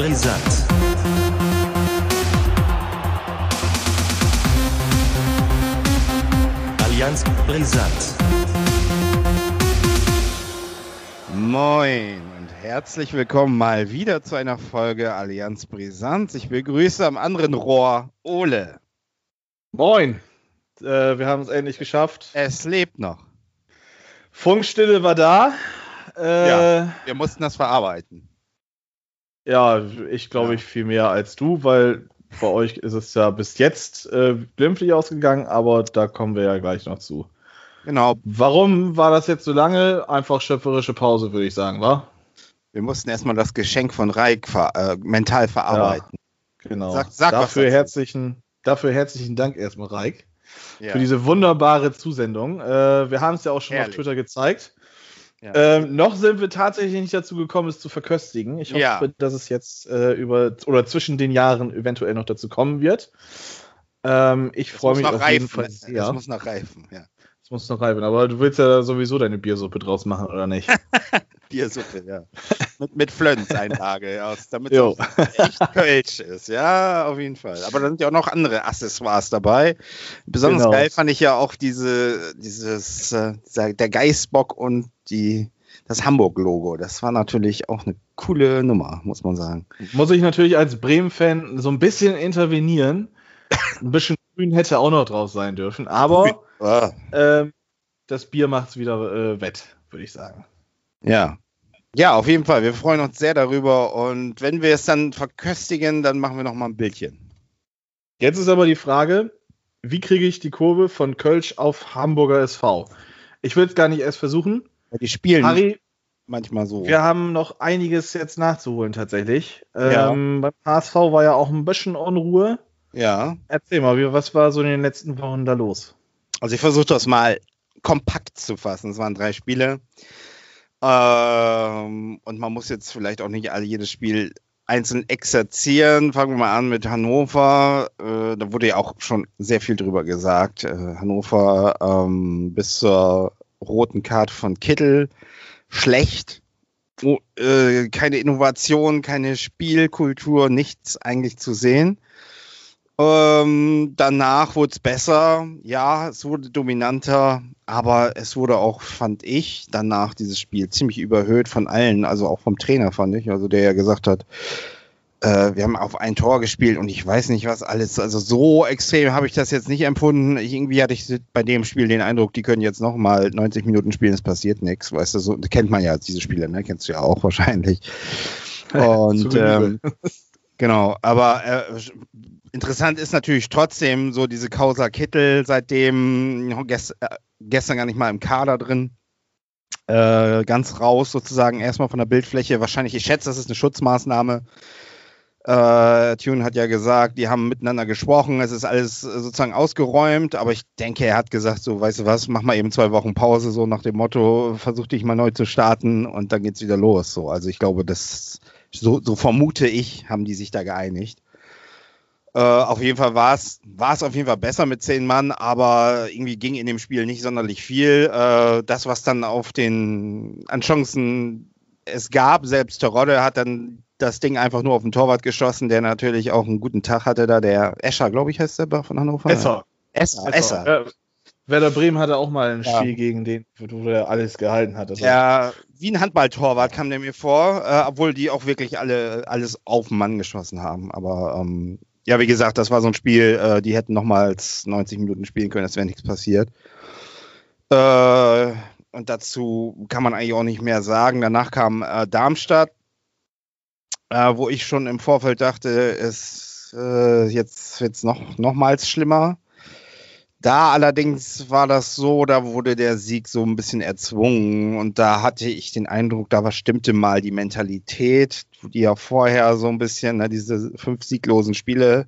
Allianz Brisant. Allianz Brisant. Moin und herzlich willkommen mal wieder zu einer Folge Allianz Brisant. Ich begrüße am anderen Rohr Ole. Moin. Äh, wir haben es endlich geschafft. Es lebt noch. Funkstille war da. Äh, Ja. Wir mussten das verarbeiten. Ja, ich glaube, Ja. ich viel mehr als du, weil bei euch ist es ja bis jetzt äh, glimpflich ausgegangen, aber da kommen wir ja gleich noch zu. Genau, Warum war das jetzt so lange? Einfach schöpferische Pause, würde ich sagen, wa? wir mussten erstmal das Geschenk von Reik ver äh, mental verarbeiten. Genau. Sag- sag was dafür, dazu. herzlichen, dafür herzlichen Dank erstmal, Reik, Ja. für diese wunderbare Zusendung. Äh, wir haben es ja auch schon Herrlich. auf Twitter gezeigt. Ja. Ähm, noch sind wir tatsächlich nicht dazu gekommen, es zu verköstigen. Ich hoffe, Ja. dass es jetzt äh, über oder zwischen den Jahren eventuell noch dazu kommen wird. Ähm, ich freue mich auf jeden reifen. Fall Das sehr. muss noch reifen, ja. Es muss noch reifen, aber du willst ja sowieso deine Biersuppe draus machen, oder nicht? Biersuppe, ja. mit, mit Flönz-Einlage, aus, damit es echt Kölsch ist. Ja, auf jeden Fall. Aber da sind ja auch noch andere Accessoires dabei. Besonders Genau. geil fand ich ja auch diese, dieses, äh, der Geißbock und die, das Hamburg-Logo. Das war natürlich auch eine coole Nummer, muss man sagen. Muss ich natürlich als Bremen-Fan so ein bisschen intervenieren. Ein bisschen grün hätte auch noch draus sein dürfen, aber Ah, ähm, das Bier macht es wieder äh, wett, würde ich sagen. ja. Ja, auf jeden Fall. Wir freuen uns sehr darüber. Und wenn wir es dann verköstigen, dann machen wir noch mal ein Bildchen. Jetzt ist aber die Frage, wie kriege ich die Kurve von Kölsch auf Hamburger SV? Ich will es gar nicht erst versuchen. Die spielen Harry, manchmal so. wir haben noch einiges jetzt nachzuholen tatsächlich. Ja. Ähm, beim HSV war ja auch ein bisschen Unruhe. Ja. Erzähl mal, was war so in den letzten Wochen da los? Also ich versuche das mal kompakt zu fassen. Es waren drei Spiele. Ähm, und man muss jetzt vielleicht auch nicht alle jedes Spiel einzeln exerzieren. Fangen wir mal an mit Hannover. Äh, da wurde ja auch schon sehr viel drüber gesagt. Äh, Hannover ähm, bis zur roten Karte von Kittel schlecht. Oh, äh, keine Innovation, keine Spielkultur, nichts eigentlich zu sehen. Ähm, danach wurde es besser. Ja, es wurde dominanter, aber es wurde auch, fand ich, danach dieses Spiel ziemlich überhöht von allen, also auch vom Trainer, fand ich. Also der ja gesagt hat, äh, wir haben auf ein Tor gespielt und ich weiß nicht, was alles. Also so extrem habe ich das jetzt nicht empfunden. Ich, irgendwie hatte ich bei dem Spiel den Eindruck, die können jetzt noch mal 90 Minuten spielen, es passiert nichts. Weißt du, so kennt man ja diese Spiele, ne? Kennst du ja auch wahrscheinlich. Und ähm, genau, aber äh, interessant ist natürlich trotzdem so diese Causa Kittel, seitdem gest, äh, gestern gar nicht mal im Kader drin. Äh, ganz raus sozusagen erstmal von der Bildfläche. Wahrscheinlich, ich schätze, das ist eine Schutzmaßnahme. Äh, Tune hat ja gesagt, die haben miteinander gesprochen, es ist alles sozusagen ausgeräumt, aber ich denke, er hat gesagt, so, weißt du was, mach mal eben zwei Wochen Pause, so nach dem Motto, versuch dich mal neu zu starten und dann geht's wieder los. So, also ich glaube, das, so, so vermute ich, haben die sich da geeinigt. Äh, auf jeden Fall war es war es auf jeden Fall besser mit zehn Mann, aber irgendwie ging in dem Spiel nicht sonderlich viel. Äh, das, was dann auf den an Chancen es gab, selbst Terodde hat dann das Ding einfach nur auf den Torwart geschossen, der natürlich auch einen guten Tag hatte da, der Escher, glaube ich, heißt der von Hannover. Esser. Esser, Esser. Ja, Werder Bremen hatte auch mal ein Ja. Spiel gegen den, wo der alles gehalten hat. Also, Ja, wie ein Handballtorwart kam der mir vor, äh, obwohl die auch wirklich alle alles auf den Mann geschossen haben. Aber ähm, ja, wie gesagt, das war so ein Spiel, äh, die hätten nochmals 90 Minuten spielen können, es wäre nichts passiert. Äh, und dazu kann man eigentlich auch nicht mehr sagen. Danach kam äh, Darmstadt, äh, wo ich schon im Vorfeld dachte, es äh, jetzt wird's noch nochmals schlimmer. Da allerdings war das so, da wurde der Sieg so ein bisschen erzwungen und da hatte ich den Eindruck, da stimmte mal die Mentalität, die ja vorher so ein bisschen, ne, diese fünf sieglosen Spiele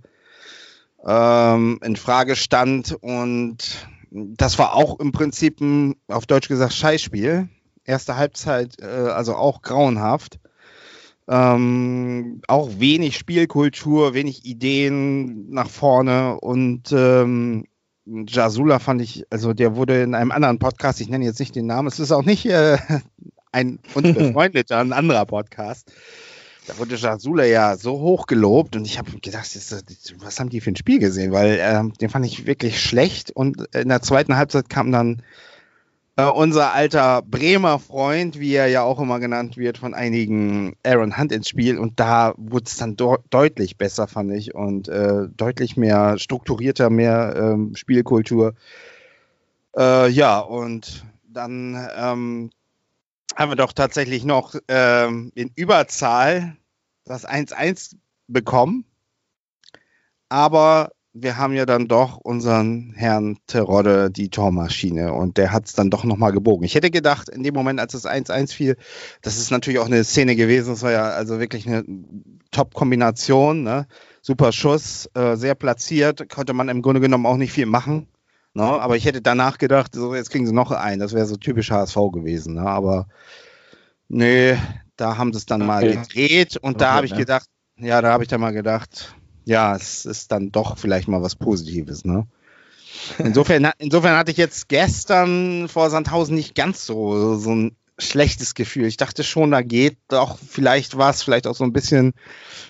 ähm, in Frage stand und das war auch im Prinzip ein, auf Deutsch gesagt, Scheißspiel. Erste Halbzeit, äh, also auch grauenhaft. Ähm, auch wenig Spielkultur, wenig Ideen nach vorne und ähm, Jasula fand ich, also der wurde in einem anderen Podcast, ich nenne jetzt nicht den Namen, es ist auch nicht äh, ein uns befreundeter, ein anderer Podcast, da wurde Jasula ja so hoch gelobt und ich habe gedacht, was haben die für ein Spiel gesehen? Weil äh, den fand ich wirklich schlecht und in der zweiten Halbzeit kam dann äh, unser alter Bremer Freund, wie er ja auch immer genannt wird, von einigen Aaron Hunt ins Spiel und da wurde es dann deutlich besser, fand ich und äh, deutlich mehr strukturierter, mehr ähm, Spielkultur. Äh, ja, und dann ähm, haben wir doch tatsächlich noch ähm, in Überzahl das 1-1 bekommen. Aber wir haben ja dann doch unseren Herrn Terodde, die Tormaschine, und der hat es dann doch nochmal gebogen. Ich hätte gedacht, in dem Moment, als es 1-1 fiel, das ist natürlich auch eine Szene gewesen, das war ja also wirklich eine Top-Kombination, ne? super Schuss, äh, sehr platziert, konnte man im Grunde genommen auch nicht viel machen. Ne? Aber ich hätte danach gedacht, so jetzt kriegen sie noch einen. Das wäre so typisch HSV gewesen. Ne? Aber nee, da haben sie es dann mal gedreht und da habe ich gedacht, ja, da habe ich dann mal gedacht, ja, es ist dann doch vielleicht mal was Positives. Ne? Insofern, insofern hatte ich jetzt gestern vor Sandhausen nicht ganz so, so ein schlechtes Gefühl. Ich dachte schon, da geht doch vielleicht was, vielleicht auch so ein bisschen,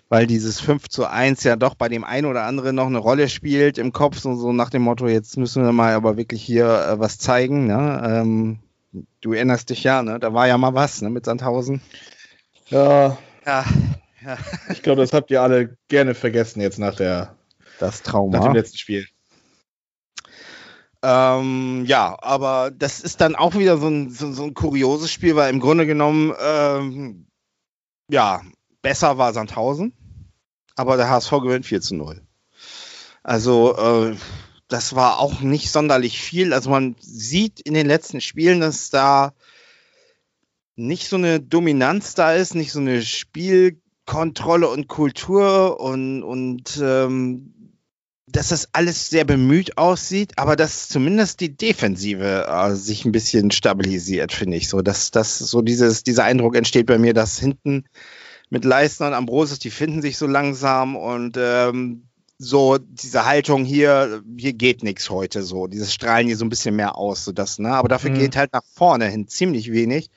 weil dieses 5 zu 1 ja doch bei dem einen oder anderen noch eine Rolle spielt im Kopf, so, so nach dem Motto, jetzt müssen wir mal aber wirklich hier äh, was zeigen. Ne? Ähm, du erinnerst dich ja, ne? da war ja mal was ne? mit Sandhausen. Ja. Ja. Ja. Ich glaube, das habt ihr alle gerne vergessen jetzt nach der das Trauma. Nach dem letzten Spiel. Ähm, ja, aber das ist dann auch wieder so ein, so, so ein kurioses Spiel, weil im Grunde genommen, ähm, ja, besser war Sandhausen, aber der HSV gewinnt 4 zu 0. Also, äh, das war auch nicht sonderlich viel. Also man sieht in den letzten Spielen, dass da nicht so eine Dominanz da ist, nicht so eine Spielkontrolle und Kultur und, und ähm, dass das alles sehr bemüht aussieht, aber dass zumindest die Defensive äh, sich ein bisschen stabilisiert, finde ich so. Dass, dass so dieses, dieser Eindruck entsteht bei mir, dass hinten mit Leistner und Ambrosius, die finden sich so langsam und ähm, so diese Haltung hier, hier geht nichts heute so. Dieses Strahlen hier so ein bisschen mehr aus, so das, ne? Aber dafür mhm. geht halt nach vorne hin ziemlich wenig.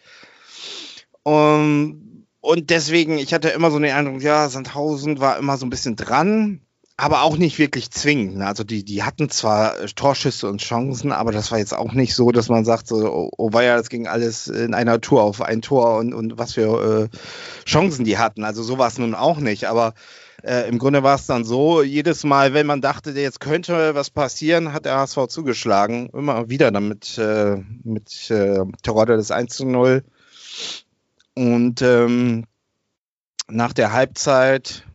Um, und deswegen, ich hatte immer so den Eindruck, ja, Sandhausen war immer so ein bisschen dran aber auch nicht wirklich zwingend. Ne? Also die, die hatten zwar äh, Torschüsse und Chancen, aber das war jetzt auch nicht so, dass man sagt, so, oh, oh ja, das ging alles in einer Tour auf ein Tor und, und was für äh, Chancen die hatten. Also so war es nun auch nicht. Aber äh, im Grunde war es dann so, jedes Mal, wenn man dachte, jetzt könnte was passieren, hat der HSV zugeschlagen. Immer wieder damit äh, mit äh, Terodde das 1 zu 0. Und ähm, nach der Halbzeit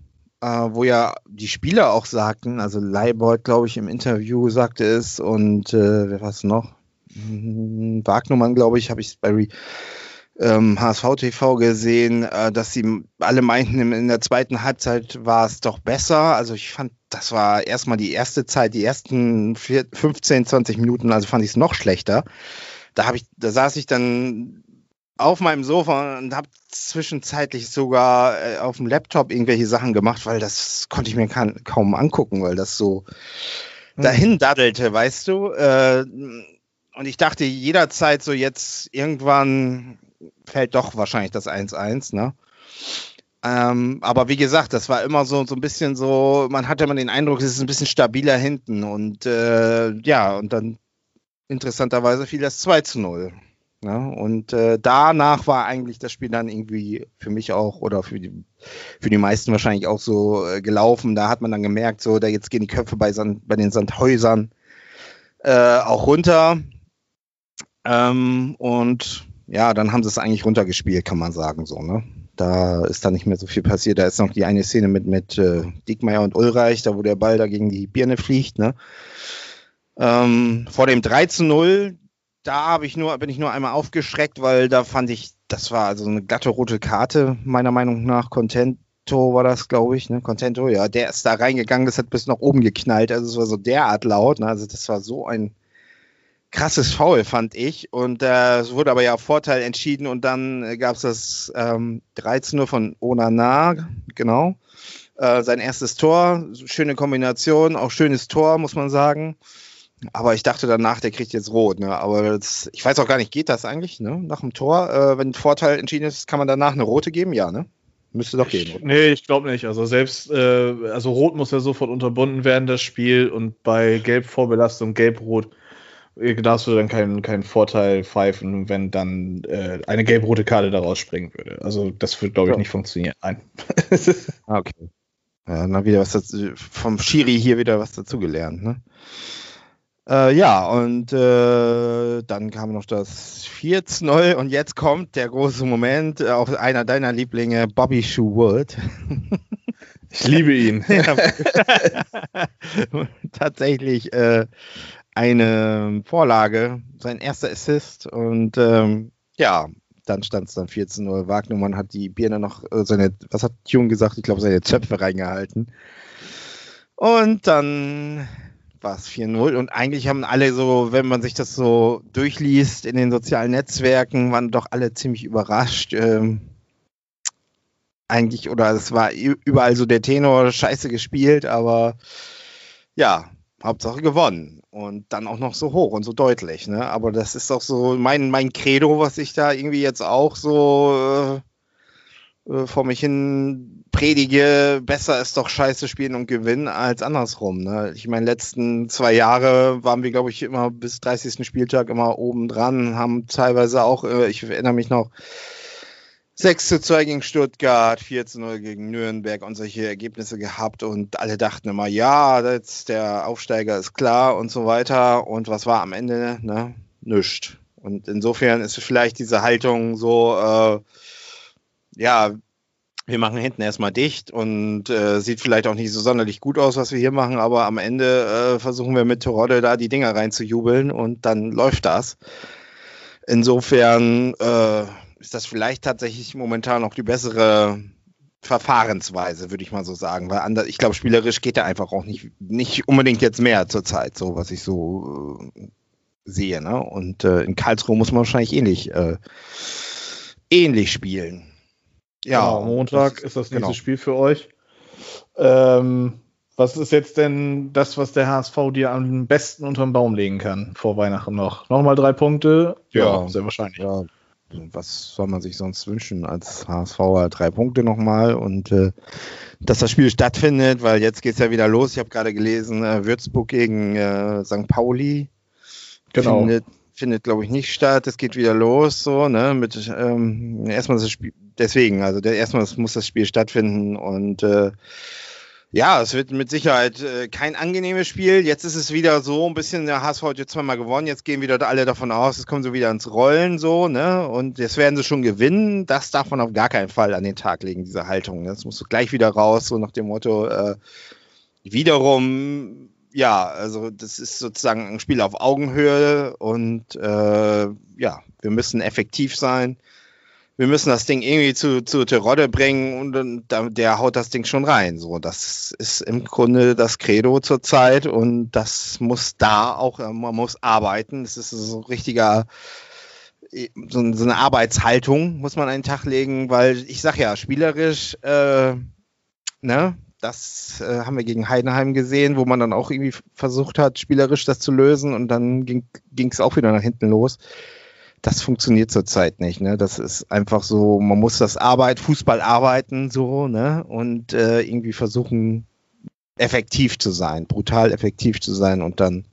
äh, wo ja die Spieler auch sagten, also Leibold, glaube ich, im Interview sagte es und äh, wer war es noch? Hm, Wagnumann, glaube ich, habe ich bei ähm, HSV TV gesehen, äh, dass sie alle meinten, in der zweiten Halbzeit war es doch besser. Also ich fand, das war erstmal die erste Zeit, die ersten 15, 20 Minuten, also fand ich es noch schlechter. Da habe ich, da saß ich dann auf meinem Sofa und habe zwischenzeitlich sogar äh, auf dem Laptop irgendwelche Sachen gemacht, weil das konnte ich mir kann, kaum angucken, weil das so mhm. dahin daddelte, weißt du. Äh, und ich dachte jederzeit so jetzt irgendwann fällt doch wahrscheinlich das 1-1, ne? Ähm, aber wie gesagt, das war immer so, so ein bisschen so, man hatte immer den Eindruck, es ist ein bisschen stabiler hinten und äh, ja, und dann interessanterweise fiel das 2 zu 0. Ne? und äh, danach war eigentlich das Spiel dann irgendwie für mich auch oder für die, für die meisten wahrscheinlich auch so äh, gelaufen. Da hat man dann gemerkt, so, da jetzt gehen die Köpfe bei, Sand, bei den Sandhäusern äh, auch runter. Ähm, und ja, dann haben sie es eigentlich runtergespielt, kann man sagen, so, ne? Da ist dann nicht mehr so viel passiert. Da ist noch die eine Szene mit, mit äh, Diekmeyer und Ulreich, da wo der Ball da gegen die Birne fliegt, ne? Ähm, vor dem 3 zu 0, da habe ich nur, bin ich nur einmal aufgeschreckt, weil da fand ich, das war also eine glatte rote Karte, meiner Meinung nach. Contento war das, glaube ich, ne? Contento, ja, der ist da reingegangen, das hat bis nach oben geknallt. Also es war so derart laut, ne? Also das war so ein krasses Foul, fand ich. Und äh, es wurde aber ja Vorteil entschieden und dann äh, gab es das ähm, 13 von Onana, genau. Äh, sein erstes Tor, schöne Kombination, auch schönes Tor, muss man sagen. Aber ich dachte danach, der kriegt jetzt rot. Ne? Aber das, ich weiß auch gar nicht, geht das eigentlich? Ne? Nach dem Tor, äh, wenn ein Vorteil entschieden ist, kann man danach eine rote geben? Ja, ne? Müsste doch gehen. Ich, nee, ich glaube nicht. Also selbst, äh, also Rot muss ja sofort unterbunden werden, das Spiel. Und bei Gelb-Vorbelastung, Gelb-Rot, äh, darfst du dann keinen, keinen Vorteil pfeifen, wenn dann äh, eine gelb-rote Karte daraus springen würde. Also das wird, glaube ich, ja. nicht funktionieren. Nein. Ah, okay. Ja, dann wieder was dazu, vom Schiri hier wieder was dazugelernt, ne? Äh, ja, und äh, dann kam noch das 4-0 und jetzt kommt der große Moment, äh, auch einer deiner Lieblinge, Bobby Shoewood. Ich liebe ihn. Tatsächlich äh, eine Vorlage, sein erster Assist und ähm, ja, dann stand es dann 14-0. Wagnermann hat die Birne noch äh, seine, was hat Jung gesagt? Ich glaube, seine Zöpfe reingehalten. Und dann war es 4-0 und eigentlich haben alle so, wenn man sich das so durchliest in den sozialen Netzwerken, waren doch alle ziemlich überrascht. Ähm, eigentlich, oder es war überall so der Tenor scheiße gespielt, aber ja, Hauptsache gewonnen. Und dann auch noch so hoch und so deutlich. Ne? Aber das ist auch so mein, mein Credo, was ich da irgendwie jetzt auch so äh, vor mich hin predige. Besser ist doch scheiße spielen und gewinnen als andersrum. Ne? Ich meine, letzten zwei Jahre waren wir, glaube ich, immer bis 30. Spieltag immer oben dran, haben teilweise auch, äh, ich erinnere mich noch, 6 zu 2 gegen Stuttgart, 4 zu 0 gegen Nürnberg und solche Ergebnisse gehabt und alle dachten immer, ja, jetzt der Aufsteiger ist klar und so weiter. Und was war am Ende? Ne? Nischt. Und insofern ist vielleicht diese Haltung so, äh, ja, wir machen hinten erstmal dicht und äh, sieht vielleicht auch nicht so sonderlich gut aus, was wir hier machen, aber am Ende äh, versuchen wir mit Terodde da die Dinger reinzujubeln und dann läuft das. Insofern, äh, ist das vielleicht tatsächlich momentan noch die bessere Verfahrensweise, würde ich mal so sagen. Weil anders, ich glaube, spielerisch geht da einfach auch nicht, nicht unbedingt jetzt mehr zurzeit, so was ich so äh, sehe. Ne? Und äh, in Karlsruhe muss man wahrscheinlich ähnlich, äh, ähnlich spielen. Ja, genau, Montag das, ist das nächste genau. Spiel für euch. Ähm, was ist jetzt denn das, was der HSV dir am besten unter den Baum legen kann vor Weihnachten noch? Nochmal drei Punkte? Ja, ja sehr wahrscheinlich. Ja, was soll man sich sonst wünschen als HSVer? Drei Punkte nochmal und äh, dass das Spiel stattfindet, weil jetzt geht es ja wieder los. Ich habe gerade gelesen, äh, Würzburg gegen äh, St. Pauli. Genau. Findet, findet glaube ich, nicht statt. Es geht wieder los, so, ne? Mit ähm, erstmal das Spiel, deswegen, also der, erstmal muss das Spiel stattfinden und äh, ja, es wird mit Sicherheit äh, kein angenehmes Spiel. Jetzt ist es wieder so ein bisschen, der HSV hat jetzt zweimal gewonnen, jetzt gehen wieder alle davon aus, es kommen so wieder ins Rollen so, ne? Und jetzt werden sie schon gewinnen. Das darf man auf gar keinen Fall an den Tag legen, diese Haltung. Das musst du gleich wieder raus, so nach dem Motto, äh, wiederum, ja, also das ist sozusagen ein Spiel auf Augenhöhe und äh, ja, wir müssen effektiv sein wir müssen das Ding irgendwie zu, zu Terodde bringen und, und der haut das Ding schon rein. So, das ist im Grunde das Credo zurzeit und das muss da auch, äh, man muss arbeiten. Das ist so richtiger, so, so eine Arbeitshaltung muss man einen Tag legen, weil ich sag ja, spielerisch, äh, ne, das äh, haben wir gegen Heidenheim gesehen, wo man dann auch irgendwie versucht hat, spielerisch das zu lösen und dann ging es auch wieder nach hinten los das funktioniert zurzeit nicht. Ne? Das ist einfach so, man muss das Arbeit, Fußball arbeiten so, ne? Und äh, irgendwie versuchen, effektiv zu sein, brutal effektiv zu sein und dann,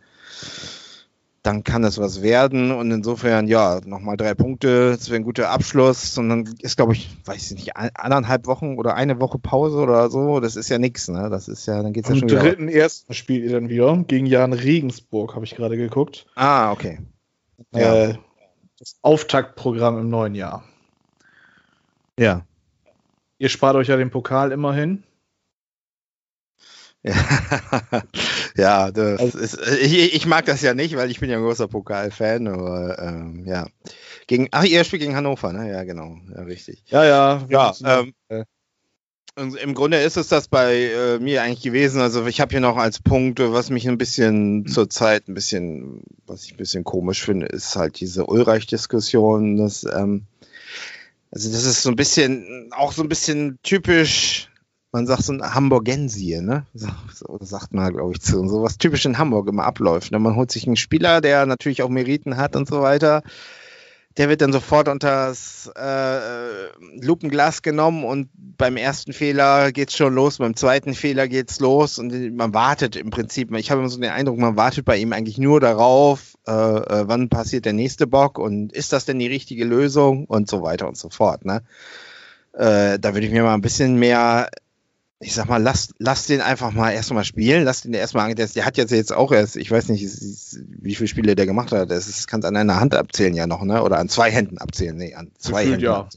dann kann es was werden. Und insofern, ja, nochmal drei Punkte, das wäre ein guter Abschluss. Und dann ist, glaube ich, weiß ich nicht, anderthalb Wochen oder eine Woche Pause oder so. Das ist ja nichts, ne? Das ist ja, dann geht's ja Am schon wieder. Am dritten ersten spielt ihr dann wieder gegen Jan Regensburg, habe ich gerade geguckt. Ah, okay. Ja. Äh, das Auftaktprogramm im neuen Jahr. Ja. Ihr spart euch ja den Pokal immerhin. Ja, also, ist, ich, ich, mag das ja nicht, weil ich bin ja ein großer Pokal-Fan, aber ähm, ja. Gegen, ach, ihr spielt gegen Hannover, ne? Ja, genau, ja, richtig. Ja, ja. Ja, ähm, äh, im Grunde ist es das bei äh, mir eigentlich gewesen. Also ich habe hier noch als Punkt, was mich ein bisschen zurzeit ein bisschen, was ich ein bisschen komisch finde, ist halt diese Ulreich-Diskussion. Ähm, also das ist so ein bisschen, auch so ein bisschen typisch, man sagt so ein Hamburgensie, ne? So, sagt man, glaube ich, zu. So was typisch in Hamburg immer abläuft. Ne? Man holt sich einen Spieler, der natürlich auch Meriten hat und so weiter der wird dann sofort unter das äh, Lupenglas genommen und beim ersten Fehler geht's schon los, beim zweiten Fehler geht's los und man wartet im Prinzip, ich habe immer so den Eindruck, man wartet bei ihm eigentlich nur darauf, äh, äh, wann passiert der nächste Bock und ist das denn die richtige Lösung und so weiter und so fort. Ne? Äh, da würde ich mir mal ein bisschen mehr ich sag mal, lass, lass den einfach mal erstmal spielen, lass den erstmal der, der hat jetzt jetzt auch erst, ich weiß nicht, wie viele Spiele der gemacht hat, das kann es an einer Hand abzählen ja noch, ne? Oder an zwei Händen abzählen, nee, an zwei Gefühlt, Händen. Ja.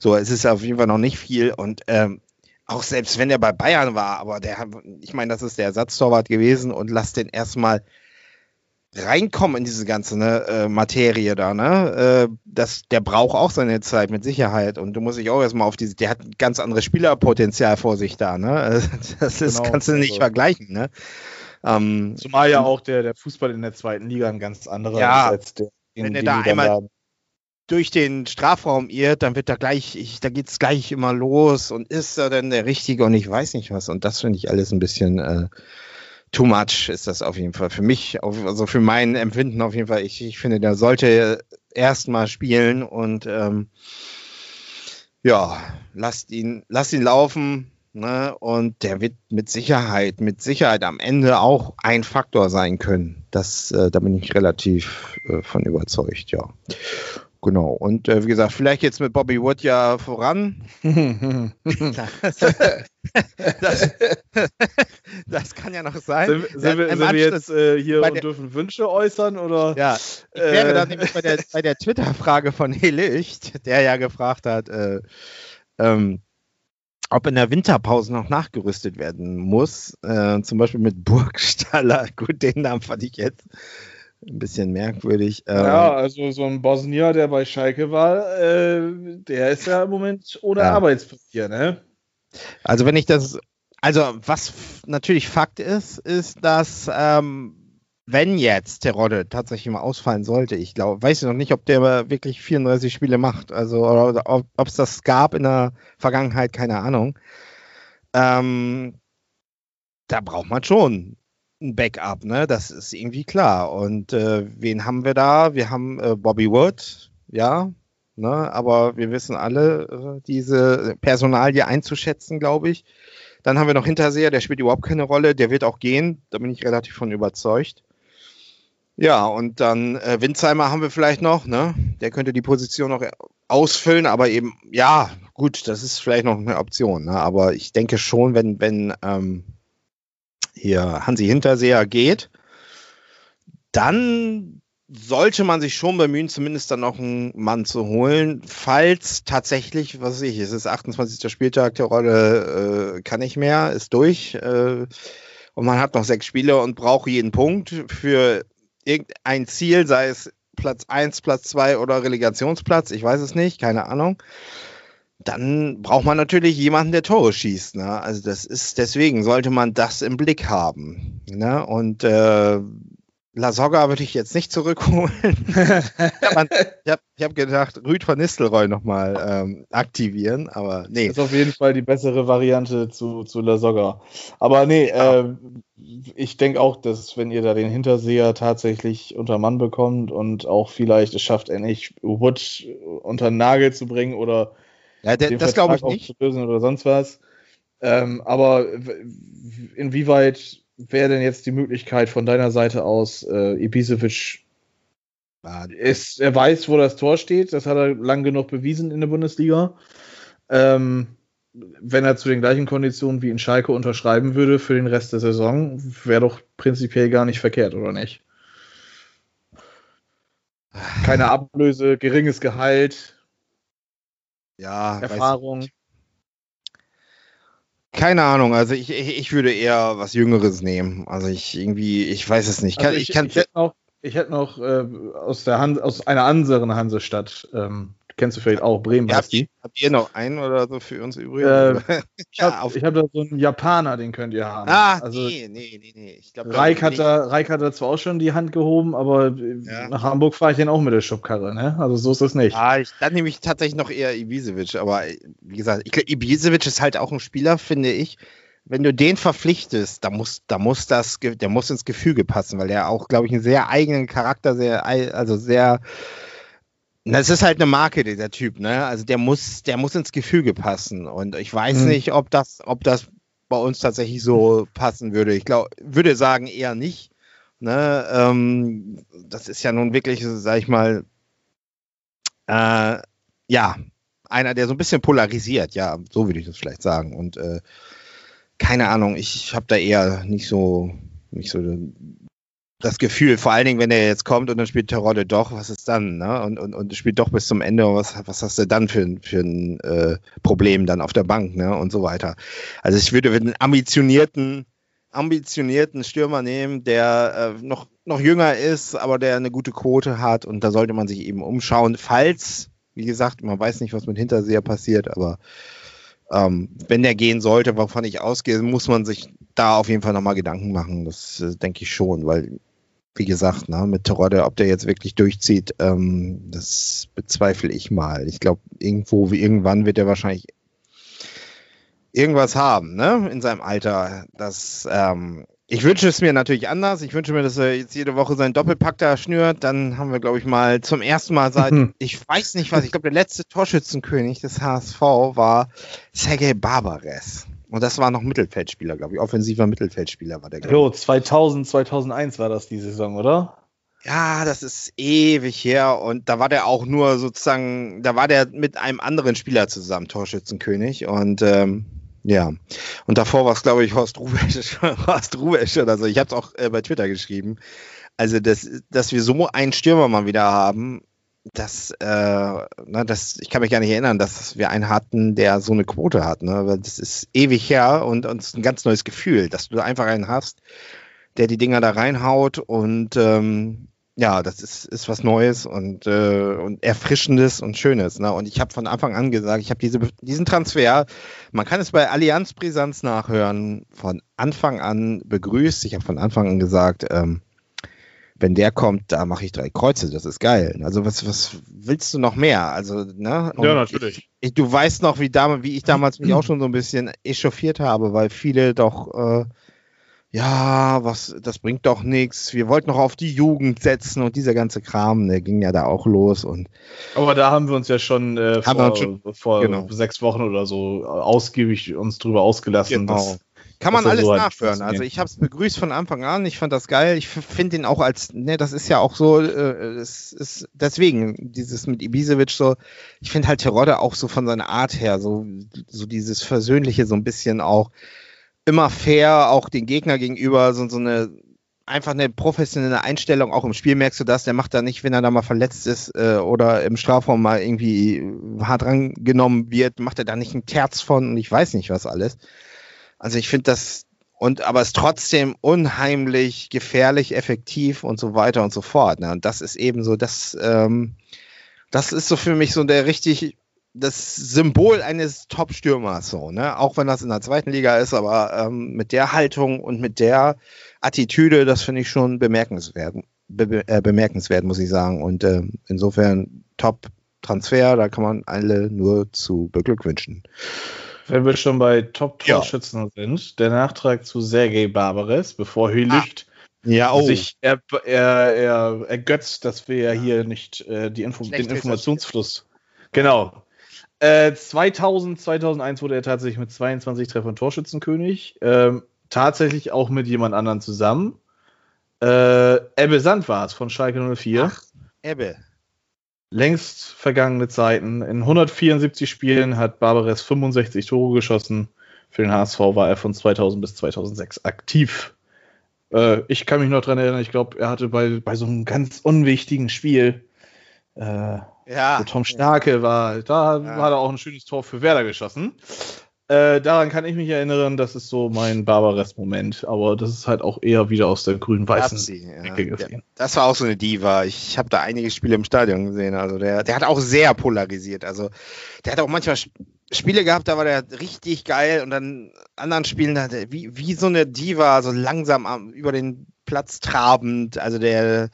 So, es ist auf jeden Fall noch nicht viel und ähm, auch selbst wenn er bei Bayern war, aber der, ich meine, das ist der Ersatztorwart gewesen und lass den erstmal reinkommen in diese ganze ne, äh, Materie da, ne? Äh, das, der braucht auch seine Zeit mit Sicherheit und du musst dich auch erstmal auf diese, der hat ein ganz anderes Spielerpotenzial vor sich da, ne? Das ist, genau, kannst du nicht also. vergleichen, ne? Ähm, Zumal ja auch der, der Fußball in der zweiten Liga ein ganz anderer ja, ist als der in Wenn er da einmal haben. durch den Strafraum irrt, dann wird da gleich, ich, da geht's gleich immer los und ist er denn der Richtige und ich weiß nicht was und das finde ich alles ein bisschen äh, too much ist das auf jeden Fall. Für mich, also für mein Empfinden auf jeden Fall. Ich, ich finde, der sollte erstmal spielen und ähm, ja, lasst ihn, lasst ihn laufen. Ne? Und der wird mit Sicherheit, mit Sicherheit am Ende auch ein Faktor sein können. Das, äh, da bin ich relativ äh, von überzeugt, ja. Genau. Und äh, wie gesagt, vielleicht jetzt mit Bobby Wood ja voran. das, das, kann ja noch sein. Sind, sind, wir, sind wir, jetzt äh, hier und der, dürfen Wünsche äußern? Oder, ja, ich äh, wäre dann nämlich bei der, bei der Twitter-Frage von Helicht, der ja gefragt hat, äh, ähm, ob in der Winterpause noch nachgerüstet werden muss. Äh, zum Beispiel mit Burgstaller. Gut, den Namen fand ich jetzt ein bisschen merkwürdig. Ja, ähm, also so ein Bosnier, der bei Schalke war, äh, der ist ja im Moment ohne ja. Arbeitspapier, ne? Also wenn ich das, also was natürlich Fakt ist, ist, dass ähm, wenn jetzt Terodde tatsächlich mal ausfallen sollte, ich glaube, weiß ich noch nicht, ob der wirklich 34 Spiele macht, also oder ob es das gab in der Vergangenheit, keine Ahnung. Ähm, da braucht man schon ein Backup, ne? Das ist irgendwie klar. Und äh, wen haben wir da? Wir haben äh, Bobby Wood, ja, ne? Aber wir wissen alle, äh, diese Personalie einzuschätzen, glaube ich. Dann haben wir noch Hinterseher, der spielt überhaupt keine Rolle, der wird auch gehen, da bin ich relativ von überzeugt. Ja, und dann äh, Winzheimer haben wir vielleicht noch, ne? Der könnte die Position noch ausfüllen, aber eben, ja, gut, das ist vielleicht noch eine Option, ne? Aber ich denke schon, wenn, wenn ähm, hier Hansi Hinterseher geht, dann sollte man sich schon bemühen, zumindest dann noch einen Mann zu holen, falls tatsächlich, was weiß ich, es ist 28. Spieltag, der Rolle äh, kann nicht mehr, ist durch äh, und man hat noch sechs Spiele und braucht jeden Punkt für irgendein Ziel, sei es Platz 1, Platz 2 oder Relegationsplatz, ich weiß es nicht, keine Ahnung dann braucht man natürlich jemanden, der Tore schießt. Ne? Also das ist, deswegen sollte man das im Blick haben. Ne? Und äh, La Soga würde ich jetzt nicht zurückholen. ich habe hab gedacht, Rüd von Nistelrooy nochmal ähm, aktivieren, aber nee. Das ist auf jeden Fall die bessere Variante zu, zu La Soga. Aber nee, äh, ich denke auch, dass wenn ihr da den Hinterseher tatsächlich unter Mann bekommt und auch vielleicht es schafft, endlich Wood unter den Nagel zu bringen oder ja, der, das glaube ich nicht. Oder sonst was. Ähm, aber inwieweit wäre denn jetzt die Möglichkeit von deiner Seite aus, äh, Ibisevic ist, er weiß, wo das Tor steht, das hat er lang genug bewiesen in der Bundesliga. Ähm, wenn er zu den gleichen Konditionen wie in Schalke unterschreiben würde für den Rest der Saison, wäre doch prinzipiell gar nicht verkehrt, oder nicht? Keine Ablöse, geringes Gehalt, ja, Erfahrung. Keine Ahnung, also ich, ich, würde eher was Jüngeres nehmen. Also ich irgendwie, ich weiß es nicht. Also ich, ich, ich, hätte noch, ich hätte noch äh, aus, der Han aus einer anderen Hansestadt ähm, kennst du vielleicht auch, Bremen. Ja, habt, ihr, habt ihr noch einen oder so für uns übrig? Äh, ich habe hab da so einen Japaner, den könnt ihr haben. Ah, also, nee, nee, nee, nee. Ich glaub, Reik, hat da, Reik hat da zwar auch schon die Hand gehoben, aber ja. nach Hamburg fahre ich den auch mit der Schubkarre, ne? Also so ist das nicht. Ah, ich, dann nehme ich tatsächlich noch eher Ibisevic, aber wie gesagt, ich, Ibisevic ist halt auch ein Spieler, finde ich, wenn du den verpflichtest, da muss, da muss das, der muss ins Gefüge passen, weil der auch, glaube ich, einen sehr eigenen Charakter, sehr, also sehr Das ist halt eine Marke, dieser Typ, ne? Also der muss, der muss ins Gefüge passen. Und ich weiß mhm. nicht, ob das, ob das bei uns tatsächlich so passen würde. Ich glaube, würde sagen eher nicht. Ne? Ähm, das ist ja nun wirklich, sag ich mal, äh, ja, einer, der so ein bisschen polarisiert, ja, so würde ich das vielleicht sagen. Und äh, keine Ahnung, ich habe da eher nicht so, nicht so das Gefühl, vor allen Dingen, wenn er jetzt kommt und dann spielt Terodde doch, was ist dann? Ne? Und, und, und spielt doch bis zum Ende, was, was hast du dann für, für ein äh, Problem dann auf der Bank ne? und so weiter. Also ich würde einen ambitionierten, ambitionierten Stürmer nehmen, der äh, noch, noch jünger ist, aber der eine gute Quote hat und da sollte man sich eben umschauen, falls, wie gesagt, man weiß nicht, was mit Hinterseher passiert, aber ähm, wenn der gehen sollte, wovon ich ausgehe, muss man sich da auf jeden Fall nochmal Gedanken machen. Das äh, denke ich schon, weil wie gesagt, ne, mit Terodde, ob der jetzt wirklich durchzieht, ähm, das bezweifle ich mal. Ich glaube, irgendwo, wie irgendwann wird er wahrscheinlich irgendwas haben, ne, in seinem Alter. Das, ähm, ich wünsche es mir natürlich anders. Ich wünsche mir, dass er jetzt jede Woche seinen Doppelpack da schnürt. Dann haben wir, glaube ich, mal zum ersten Mal seit, ich weiß nicht was, ich glaube, der letzte Torschützenkönig des HSV war Sergei Barbares. Und das war noch Mittelfeldspieler, glaube ich. Offensiver Mittelfeldspieler war der. Jo, 2000, 2001 war das die Saison, oder? Ja, das ist ewig her. Und da war der auch nur sozusagen, da war der mit einem anderen Spieler zusammen, Torschützenkönig. Und ähm, ja, und davor war es, glaube ich, Horst Rubesch, Horst Rubesch oder so. Ich habe es auch äh, bei Twitter geschrieben. Also, das, dass wir so einen Stürmer mal wieder haben, das, äh, na, das, ich kann mich gar nicht erinnern, dass wir einen hatten, der so eine Quote hat. Ne? Weil das ist ewig her und uns ein ganz neues Gefühl, dass du einfach einen hast, der die Dinger da reinhaut und ähm, ja, das ist, ist was Neues und, äh, und Erfrischendes und Schönes. Ne? Und ich habe von Anfang an gesagt, ich habe diese, diesen Transfer, man kann es bei Allianz Brisanz nachhören, von Anfang an begrüßt. Ich habe von Anfang an gesagt, ähm, wenn der kommt, da mache ich drei Kreuze, das ist geil. Also was, was willst du noch mehr? Also, ne? Und ja, natürlich. Ich, ich, du weißt noch, wie, damals, wie ich damals mich auch schon so ein bisschen echauffiert habe, weil viele doch, äh, ja, was, das bringt doch nichts. Wir wollten noch auf die Jugend setzen und dieser ganze Kram, der ging ja da auch los. Und Aber da haben wir uns ja schon äh, vor, schon, vor genau. sechs Wochen oder so ausgiebig uns drüber ausgelassen, genau. dass kann man alles so nachhören. Also ich habe es begrüßt von Anfang an. Ich fand das geil. Ich finde ihn auch als, ne, das ist ja auch so, äh, es ist deswegen dieses mit Ibisevic so. Ich finde halt Terodde auch so von seiner Art her so, so dieses Versöhnliche so ein bisschen auch immer fair, auch den Gegner gegenüber so, so eine einfach eine professionelle Einstellung. Auch im Spiel merkst du das. Der macht da nicht, wenn er da mal verletzt ist äh, oder im Strafraum mal irgendwie hart rangenommen wird, macht er da nicht einen Terz von und ich weiß nicht was alles. Also ich finde das und aber es ist trotzdem unheimlich gefährlich, effektiv und so weiter und so fort. Ne? Und das ist eben so, das, ähm, das ist so für mich so der richtig das Symbol eines Top-Stürmers, so, ne? Auch wenn das in der zweiten Liga ist, aber ähm, mit der Haltung und mit der Attitüde, das finde ich schon bemerkenswert, be äh, bemerkenswert, muss ich sagen. Und äh, insofern Top-Transfer, da kann man alle nur zu beglückwünschen. Wenn wir schon bei Top-Torschützen ja. sind, der Nachtrag zu Sergei Barbares, bevor Hülicht ah. ja, oh. sich er, er, er, ergötzt, dass wir ja hier nicht äh, die Info den Informationsfluss. Genau. Äh, 2000, 2001 wurde er tatsächlich mit 22 Treffern Torschützenkönig. Ähm, tatsächlich auch mit jemand anderen zusammen. Äh, Ebbe Sand war es von Schalke 04. Ach, Ebbe längst vergangene Zeiten. In 174 Spielen hat Barbares 65 Tore geschossen. Für den HSV war er von 2000 bis 2006 aktiv. Äh, ich kann mich noch daran erinnern, ich glaube, er hatte bei, bei so einem ganz unwichtigen Spiel, äh, ja. wo Tom Starke war, da ja. hat er auch ein schönes Tor für Werder geschossen. Äh, daran kann ich mich erinnern, das ist so mein Barbares-Moment, aber das ist halt auch eher wieder aus der grün-weißen Ecke ja. gesehen. Das war auch so eine Diva. Ich habe da einige Spiele im Stadion gesehen. Also der, der hat auch sehr polarisiert. Also der hat auch manchmal Spiele gehabt, da war der richtig geil und dann anderen Spielen hat er wie, wie so eine Diva, so langsam über den Platz trabend. Also der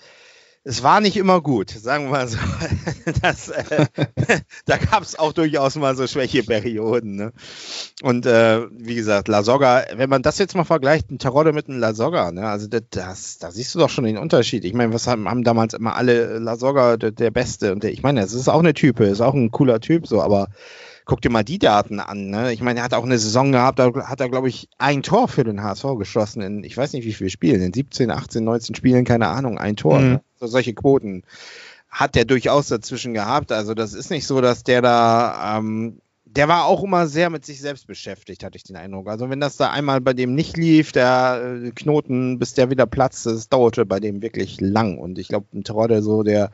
es war nicht immer gut, sagen wir mal so. Das, äh, da gab es auch durchaus mal so Schwächeperioden. Ne? Und äh, wie gesagt, La Soga, wenn man das jetzt mal vergleicht, ein Terodde mit einem La Soga, ne? also das, das, da siehst du doch schon den Unterschied. Ich meine, was haben, haben damals immer alle La Soga der, der Beste und der, ich meine, es ist auch eine Type, ist auch ein cooler Typ, so, aber guck dir mal die Daten an. Ne? Ich meine, er hat auch eine Saison gehabt, da hat er, glaube ich, ein Tor für den HSV geschossen in, ich weiß nicht, wie viele Spielen, in 17, 18, 19 Spielen, keine Ahnung, ein Tor. Mhm. Ne? So, solche Quoten hat der durchaus dazwischen gehabt. Also das ist nicht so, dass der da, ähm, der war auch immer sehr mit sich selbst beschäftigt, hatte ich den Eindruck. Also wenn das da einmal bei dem nicht lief, der äh, Knoten, bis der wieder platzt, das dauerte bei dem wirklich lang. Und ich glaube, ein Terodde so, der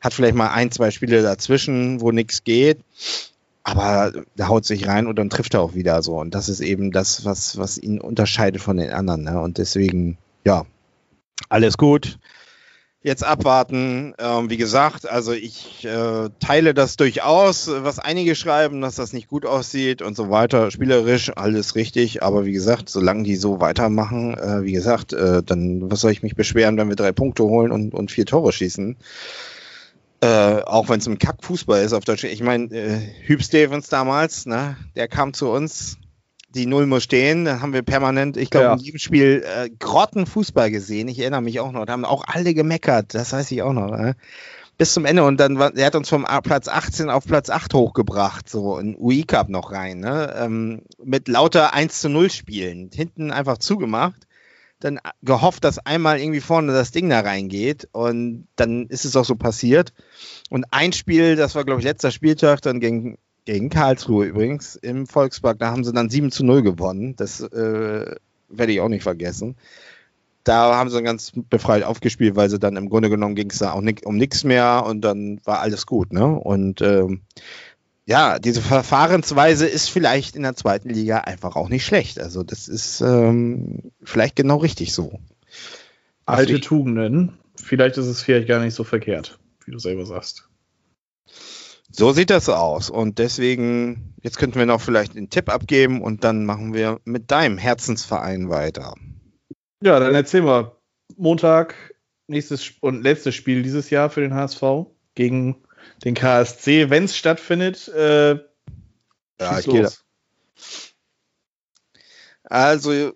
hat vielleicht mal ein, zwei Spiele dazwischen, wo nichts geht aber der haut sich rein und dann trifft er auch wieder so. Und das ist eben das, was, was ihn unterscheidet von den anderen. Ne? Und deswegen, ja, alles gut. Jetzt abwarten. Ähm, wie gesagt, also ich äh, teile das durchaus, was einige schreiben, dass das nicht gut aussieht und so weiter. Spielerisch alles richtig, aber wie gesagt, solange die so weitermachen, äh, wie gesagt, äh, dann was soll ich mich beschweren, wenn wir drei Punkte holen und, und vier Tore schießen? Äh, auch wenn es ein Kackfußball ist auf Deutsch. Ich meine, äh, Hüb Stevens damals, ne, der kam zu uns, die Null muss stehen, da haben wir permanent, ich glaube, ja. in jedem Spiel äh, Grottenfußball gesehen. Ich erinnere mich auch noch. Da haben auch alle gemeckert, das weiß ich auch noch. Ne? Bis zum Ende und dann war, er hat uns vom Platz 18 auf Platz 8 hochgebracht, so in UI Cup noch rein, ne? Ähm, mit lauter 1 zu 0 Spielen. Hinten einfach zugemacht dann gehofft, dass einmal irgendwie vorne das Ding da reingeht und dann ist es auch so passiert. Und ein Spiel, das war glaube ich letzter Spieltag, dann gegen, gegen Karlsruhe übrigens im Volkspark, da haben sie dann 7 zu 0 gewonnen. Das äh, werde ich auch nicht vergessen. Da haben sie dann ganz befreit aufgespielt, weil sie dann im Grunde genommen ging es da auch nicht, um nichts mehr und dann war alles gut. Ne? Und ähm, ja, diese Verfahrensweise ist vielleicht in der zweiten Liga einfach auch nicht schlecht. Also das ist ähm, vielleicht genau richtig so. Alte also Tugenden. Vielleicht ist es vielleicht gar nicht so verkehrt, wie du selber sagst. So sieht das aus. Und deswegen, jetzt könnten wir noch vielleicht einen Tipp abgeben und dann machen wir mit deinem Herzensverein weiter. Ja, dann erzähl mal. Montag, nächstes und letztes Spiel dieses Jahr für den HSV gegen den KSC, wenn es stattfindet. Äh, ja, ich gehe da. Also,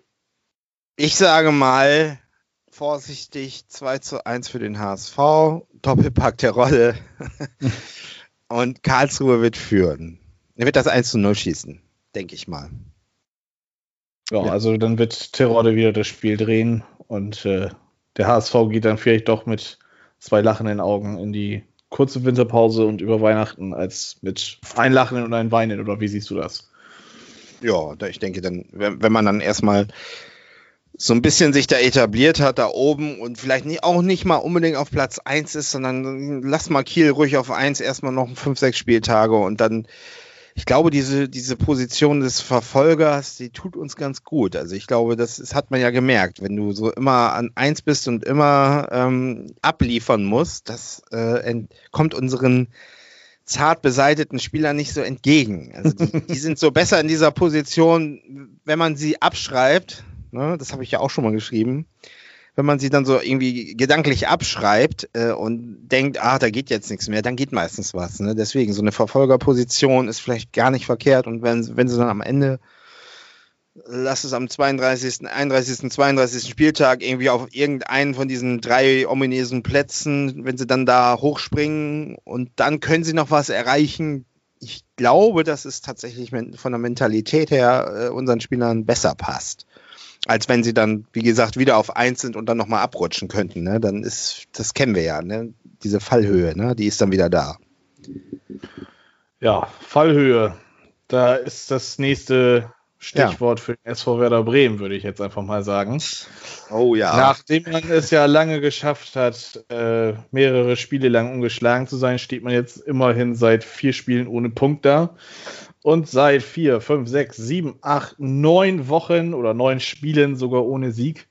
ich sage mal, vorsichtig 2 zu 1 für den HSV, Doppelpack der Rolle und Karlsruhe wird führen. Er wird das 1 zu 0 schießen, denke ich mal. Ja, ja, also dann wird Terodde wieder das Spiel drehen und äh, der HSV geht dann vielleicht doch mit zwei lachenden Augen in die kurze Winterpause und über Weihnachten als mit ein Lachen und ein Weinen oder wie siehst du das? Ja, ich denke dann, wenn, man dann erstmal so ein bisschen sich da etabliert hat da oben und vielleicht auch nicht mal unbedingt auf Platz 1 ist, sondern lass mal Kiel ruhig auf 1 erstmal noch 5, 6 Spieltage und dann ich glaube, diese, diese Position des Verfolgers, die tut uns ganz gut. Also ich glaube, das, das hat man ja gemerkt, wenn du so immer an eins bist und immer ähm, abliefern musst, das äh, kommt unseren zart beseiteten Spielern nicht so entgegen. Also die, die sind so besser in dieser Position, wenn man sie abschreibt. Ne, das habe ich ja auch schon mal geschrieben wenn man sie dann so irgendwie gedanklich abschreibt äh, und denkt, ah, da geht jetzt nichts mehr, dann geht meistens was. Ne? Deswegen, so eine Verfolgerposition ist vielleicht gar nicht verkehrt und wenn, wenn sie dann am Ende, lass es am 32., 31., 32. Spieltag irgendwie auf irgendeinen von diesen drei ominösen Plätzen, wenn sie dann da hochspringen und dann können sie noch was erreichen. Ich glaube, dass es tatsächlich von der Mentalität her äh, unseren Spielern besser passt als wenn sie dann, wie gesagt, wieder auf eins sind und dann nochmal abrutschen könnten. Ne? Dann ist, das kennen wir ja, ne? diese Fallhöhe, ne? die ist dann wieder da. Ja, Fallhöhe. Da ist das nächste Stichwort ja. für den SV Werder Bremen, würde ich jetzt einfach mal sagen. Oh ja. Nachdem man es ja lange geschafft hat, äh, mehrere Spiele lang ungeschlagen zu sein, steht man jetzt immerhin seit vier Spielen ohne Punkt da und seit vier, fünf, sechs, sieben, acht, neun Wochen oder neun Spielen sogar ohne Sieg.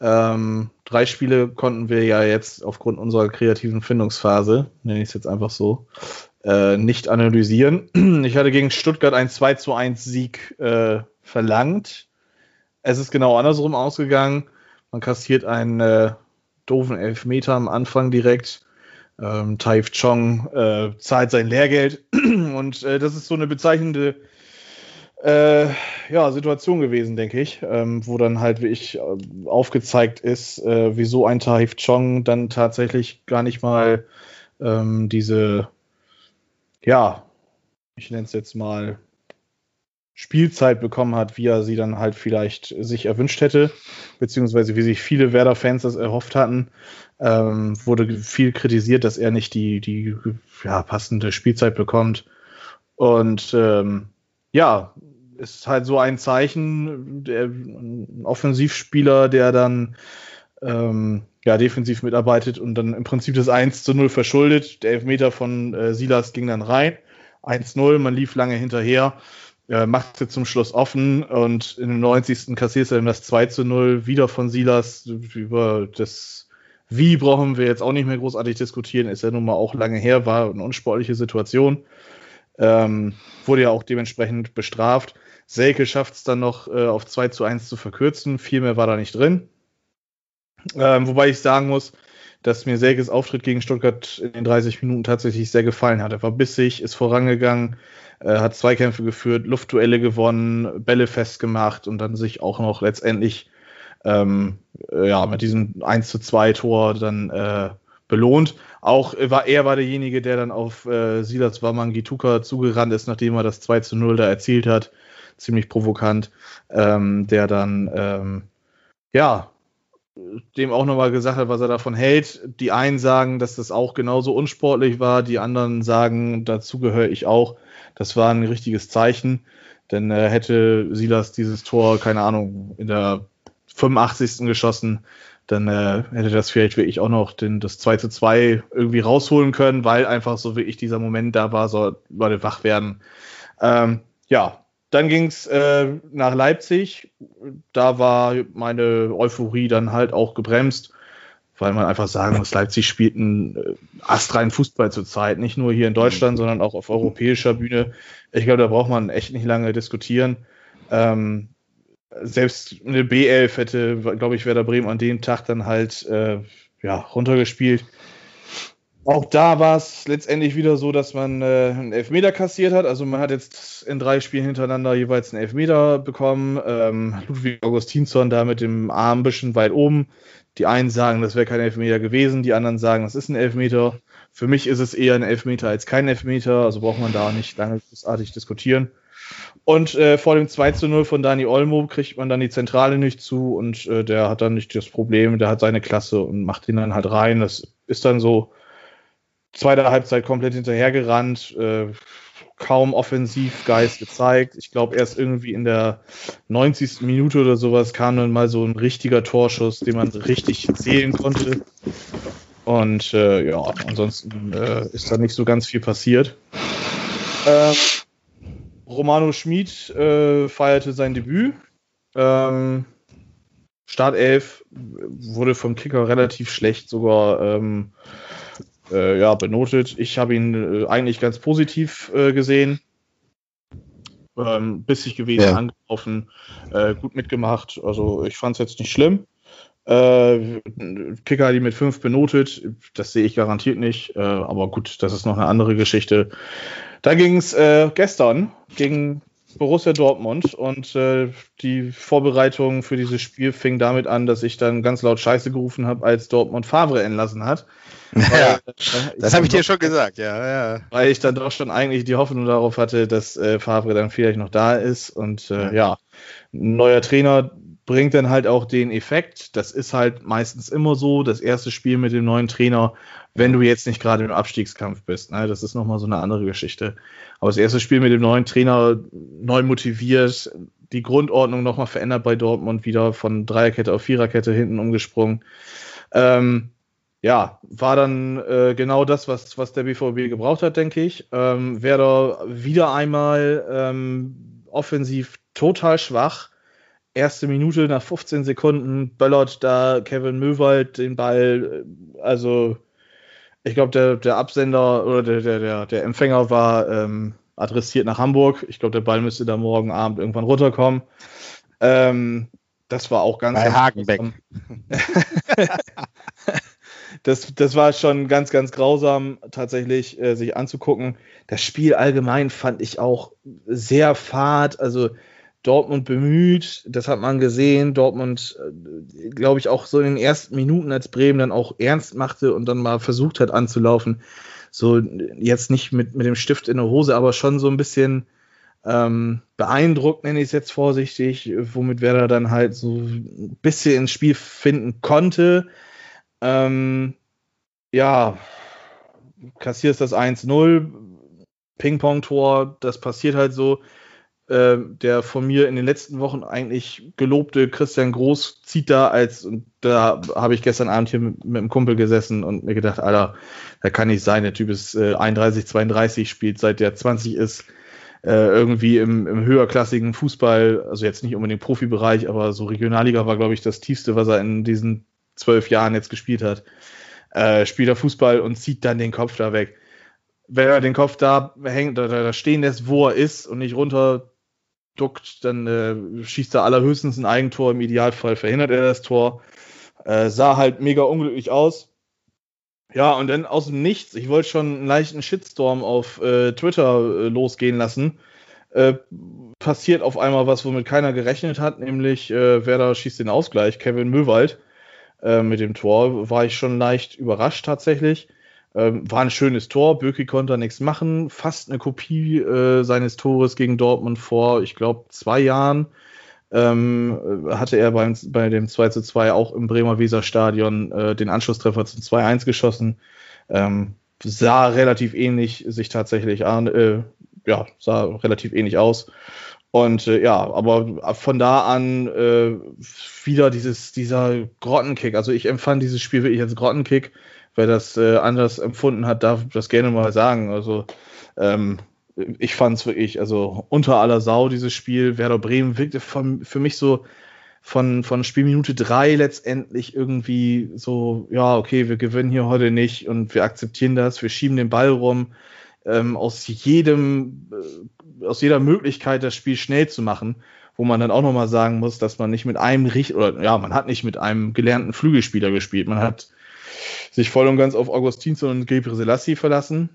Ähm, drei Spiele konnten wir ja jetzt aufgrund unserer kreativen Findungsphase, nenne ich es jetzt einfach so, äh, nicht analysieren. Ich hatte gegen Stuttgart ein 2 zu 1 Sieg äh, verlangt. Es ist genau andersrum ausgegangen. Man kassiert ein äh, doofen Elfmeter am Anfang direkt. Ähm, Taif Chong äh, zahlt sein Lehrgeld und äh, das ist so eine bezeichnende äh, ja, Situation gewesen, denke ich, ähm, wo dann halt wie äh, aufgezeigt ist, äh, wieso ein Taif Chong dann tatsächlich gar nicht mal ähm, diese, ja, ich nenne es jetzt mal Spielzeit bekommen hat, wie er sie dann halt vielleicht sich erwünscht hätte, beziehungsweise wie sich viele Werder-Fans das erhofft hatten. Ähm, wurde viel kritisiert, dass er nicht die, die ja, passende Spielzeit bekommt. Und ähm, ja, ist halt so ein Zeichen, der, ein Offensivspieler, der dann ähm, ja, defensiv mitarbeitet und dann im Prinzip das 1 zu 0 verschuldet. Der Elfmeter von äh, Silas ging dann rein. 1-0, man lief lange hinterher, äh, macht es zum Schluss offen und in dem 90. kassiert er dann das 2 zu 0 wieder von Silas. Über das Wie brauchen wir jetzt auch nicht mehr großartig diskutieren, ist ja nun mal auch lange her, war eine unsportliche Situation. Ähm, wurde ja auch dementsprechend bestraft. Selke schafft es dann noch äh, auf 2 zu 1 zu verkürzen. Viel mehr war da nicht drin. Ähm, wobei ich sagen muss, dass mir Selkes Auftritt gegen Stuttgart in den 30 Minuten tatsächlich sehr gefallen hat. Er war bissig, ist vorangegangen, äh, hat Zweikämpfe geführt, Luftduelle gewonnen, Bälle festgemacht und dann sich auch noch letztendlich ähm, äh, ja, mit diesem 1 zu 2 Tor dann äh, belohnt. Auch war er war derjenige, der dann auf äh, Silas Wamangituka zugerannt ist, nachdem er das 2 zu 0 da erzielt hat. Ziemlich provokant. Ähm, der dann ähm, ja dem auch nochmal gesagt hat, was er davon hält. Die einen sagen, dass das auch genauso unsportlich war, die anderen sagen, dazu gehöre ich auch. Das war ein richtiges Zeichen, denn äh, hätte Silas dieses Tor, keine Ahnung, in der 85. geschossen, dann äh, hätte das vielleicht wirklich auch noch den, das 2 zu 2 irgendwie rausholen können, weil einfach so wirklich dieser Moment da war, so Leute wach werden. Ähm, ja, dann ging es äh, nach Leipzig. Da war meine Euphorie dann halt auch gebremst, weil man einfach sagen muss, Leipzig spielt einen äh, astreinen Fußball zurzeit. Nicht nur hier in Deutschland, sondern auch auf europäischer Bühne. Ich glaube, da braucht man echt nicht lange diskutieren. Ähm, selbst eine B11 hätte, glaube ich, Werder Bremen an dem Tag dann halt äh, ja, runtergespielt. Auch da war es letztendlich wieder so, dass man äh, einen Elfmeter kassiert hat. Also man hat jetzt in drei Spielen hintereinander jeweils einen Elfmeter bekommen. Ähm, Ludwig Augustinsson da mit dem Arm ein bisschen weit oben. Die einen sagen, das wäre kein Elfmeter gewesen, die anderen sagen, das ist ein Elfmeter. Für mich ist es eher ein Elfmeter als kein Elfmeter, also braucht man da nicht lange großartig diskutieren. Und äh, vor dem 2 zu 0 von Dani Olmo kriegt man dann die Zentrale nicht zu und äh, der hat dann nicht das Problem, der hat seine Klasse und macht ihn dann halt rein. Das ist dann so zweite Halbzeit komplett hinterhergerannt, äh, kaum Offensivgeist gezeigt. Ich glaube, erst irgendwie in der 90. Minute oder sowas kam dann mal so ein richtiger Torschuss, den man richtig zählen konnte. Und äh, ja, ansonsten äh, ist da nicht so ganz viel passiert. Ähm, Romano Schmid äh, feierte sein Debüt. Ähm, Startelf wurde vom Kicker relativ schlecht sogar ähm, äh, ja, benotet. Ich habe ihn äh, eigentlich ganz positiv äh, gesehen. Ähm, bissig gewesen, ja. angelaufen, äh, gut mitgemacht. Also ich fand es jetzt nicht schlimm. Äh, Kicker hat ihn mit fünf benotet. Das sehe ich garantiert nicht. Äh, aber gut, das ist noch eine andere Geschichte. Da ging es äh, gestern gegen Borussia Dortmund und äh, die Vorbereitung für dieses Spiel fing damit an, dass ich dann ganz laut Scheiße gerufen habe, als Dortmund Favre entlassen hat. Weil, äh, das habe ich dir schon gesagt, ja, ja. Weil ich dann doch schon eigentlich die Hoffnung darauf hatte, dass äh, Favre dann vielleicht noch da ist und äh, ja. ja, ein neuer Trainer bringt dann halt auch den Effekt. Das ist halt meistens immer so, das erste Spiel mit dem neuen Trainer, wenn du jetzt nicht gerade im Abstiegskampf bist. Ne? Das ist nochmal so eine andere Geschichte. Aber das erste Spiel mit dem neuen Trainer neu motiviert, die Grundordnung nochmal verändert bei Dortmund, wieder von Dreierkette auf Viererkette hinten umgesprungen. Ähm, ja, war dann äh, genau das, was, was der BVB gebraucht hat, denke ich. Ähm, Werder wieder einmal ähm, offensiv total schwach. Erste Minute nach 15 Sekunden böllert da Kevin Möwald den Ball. Äh, also, ich glaube, der, der Absender oder der, der, der, der Empfänger war ähm, adressiert nach Hamburg. Ich glaube, der Ball müsste da morgen Abend irgendwann runterkommen. Ähm, das war auch ganz. Bei ganz Hagenbeck. das, das war schon ganz, ganz grausam, tatsächlich äh, sich anzugucken. Das Spiel allgemein fand ich auch sehr fad. Also Dortmund bemüht, das hat man gesehen. Dortmund, äh, glaube ich, auch so in den ersten Minuten, als Bremen dann auch ernst machte und dann mal versucht hat anzulaufen. So jetzt nicht mit, mit dem Stift in der Hose, aber schon so ein bisschen ähm, beeindruckt, nenne ich es jetzt vorsichtig, womit Werder dann halt so ein bisschen ins Spiel finden konnte. Ähm, ja, kassierst das 1-0, Ping-Pong-Tor, das passiert halt so. Äh, der von mir in den letzten Wochen eigentlich gelobte Christian Groß zieht da als, und da habe ich gestern Abend hier mit, mit einem Kumpel gesessen und mir gedacht, Alter, da kann nicht sein, der Typ ist äh, 31, 32, spielt seit der 20 ist, äh, irgendwie im, im höherklassigen Fußball, also jetzt nicht unbedingt Profibereich, aber so Regionalliga war, glaube ich, das tiefste, was er in diesen zwölf Jahren jetzt gespielt hat. Äh, spielt er Fußball und zieht dann den Kopf da weg. Wenn er den Kopf da hängt, da stehen lässt, wo er ist und nicht runter duckt, dann äh, schießt er allerhöchstens ein Eigentor. Im Idealfall verhindert er das Tor. Äh, sah halt mega unglücklich aus. Ja, und dann aus dem Nichts, ich wollte schon einen leichten Shitstorm auf äh, Twitter äh, losgehen lassen. Äh, passiert auf einmal was, womit keiner gerechnet hat, nämlich äh, Werder schießt den Ausgleich, Kevin Möwald mit dem Tor. War ich schon leicht überrascht tatsächlich. Ähm, war ein schönes Tor. Böki konnte nichts machen. Fast eine Kopie äh, seines Tores gegen Dortmund vor, ich glaube, zwei Jahren. Ähm, hatte er beim, bei dem 2 zu 2 auch im Bremer Weserstadion äh, den Anschlusstreffer zum 2-1 geschossen. Ähm, sah relativ ähnlich sich tatsächlich an, äh, ja, sah relativ ähnlich aus. Und äh, ja, aber von da an äh, wieder dieses, dieser Grottenkick. Also ich empfand dieses Spiel wirklich als Grottenkick. Wer das äh, anders empfunden hat, darf das gerne mal sagen. Also ähm, ich fand es wirklich, also unter aller Sau, dieses Spiel. Werder Bremen wirkte von, für mich so von, von Spielminute drei letztendlich irgendwie so, ja, okay, wir gewinnen hier heute nicht und wir akzeptieren das, wir schieben den Ball rum. Ähm, aus jedem, äh, aus jeder Möglichkeit, das Spiel schnell zu machen, wo man dann auch nochmal sagen muss, dass man nicht mit einem richtig, oder ja, man hat nicht mit einem gelernten Flügelspieler gespielt. Man hat sich voll und ganz auf Augustinsson und Gebre Selassie verlassen.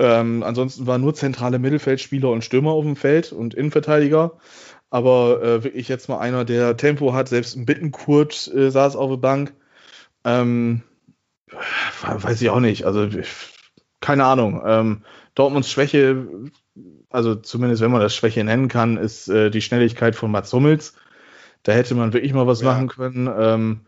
Ähm, ansonsten waren nur zentrale Mittelfeldspieler und Stürmer auf dem Feld und Innenverteidiger. Aber äh, wirklich jetzt mal einer, der Tempo hat, selbst ein Bittenkurt äh, saß auf der Bank. Ähm, weiß ich auch nicht. Also, keine Ahnung. Ähm, Dortmunds Schwäche, also zumindest wenn man das Schwäche nennen kann, ist äh, die Schnelligkeit von Mats Hummels. Da hätte man wirklich mal was ja. machen können. Ähm,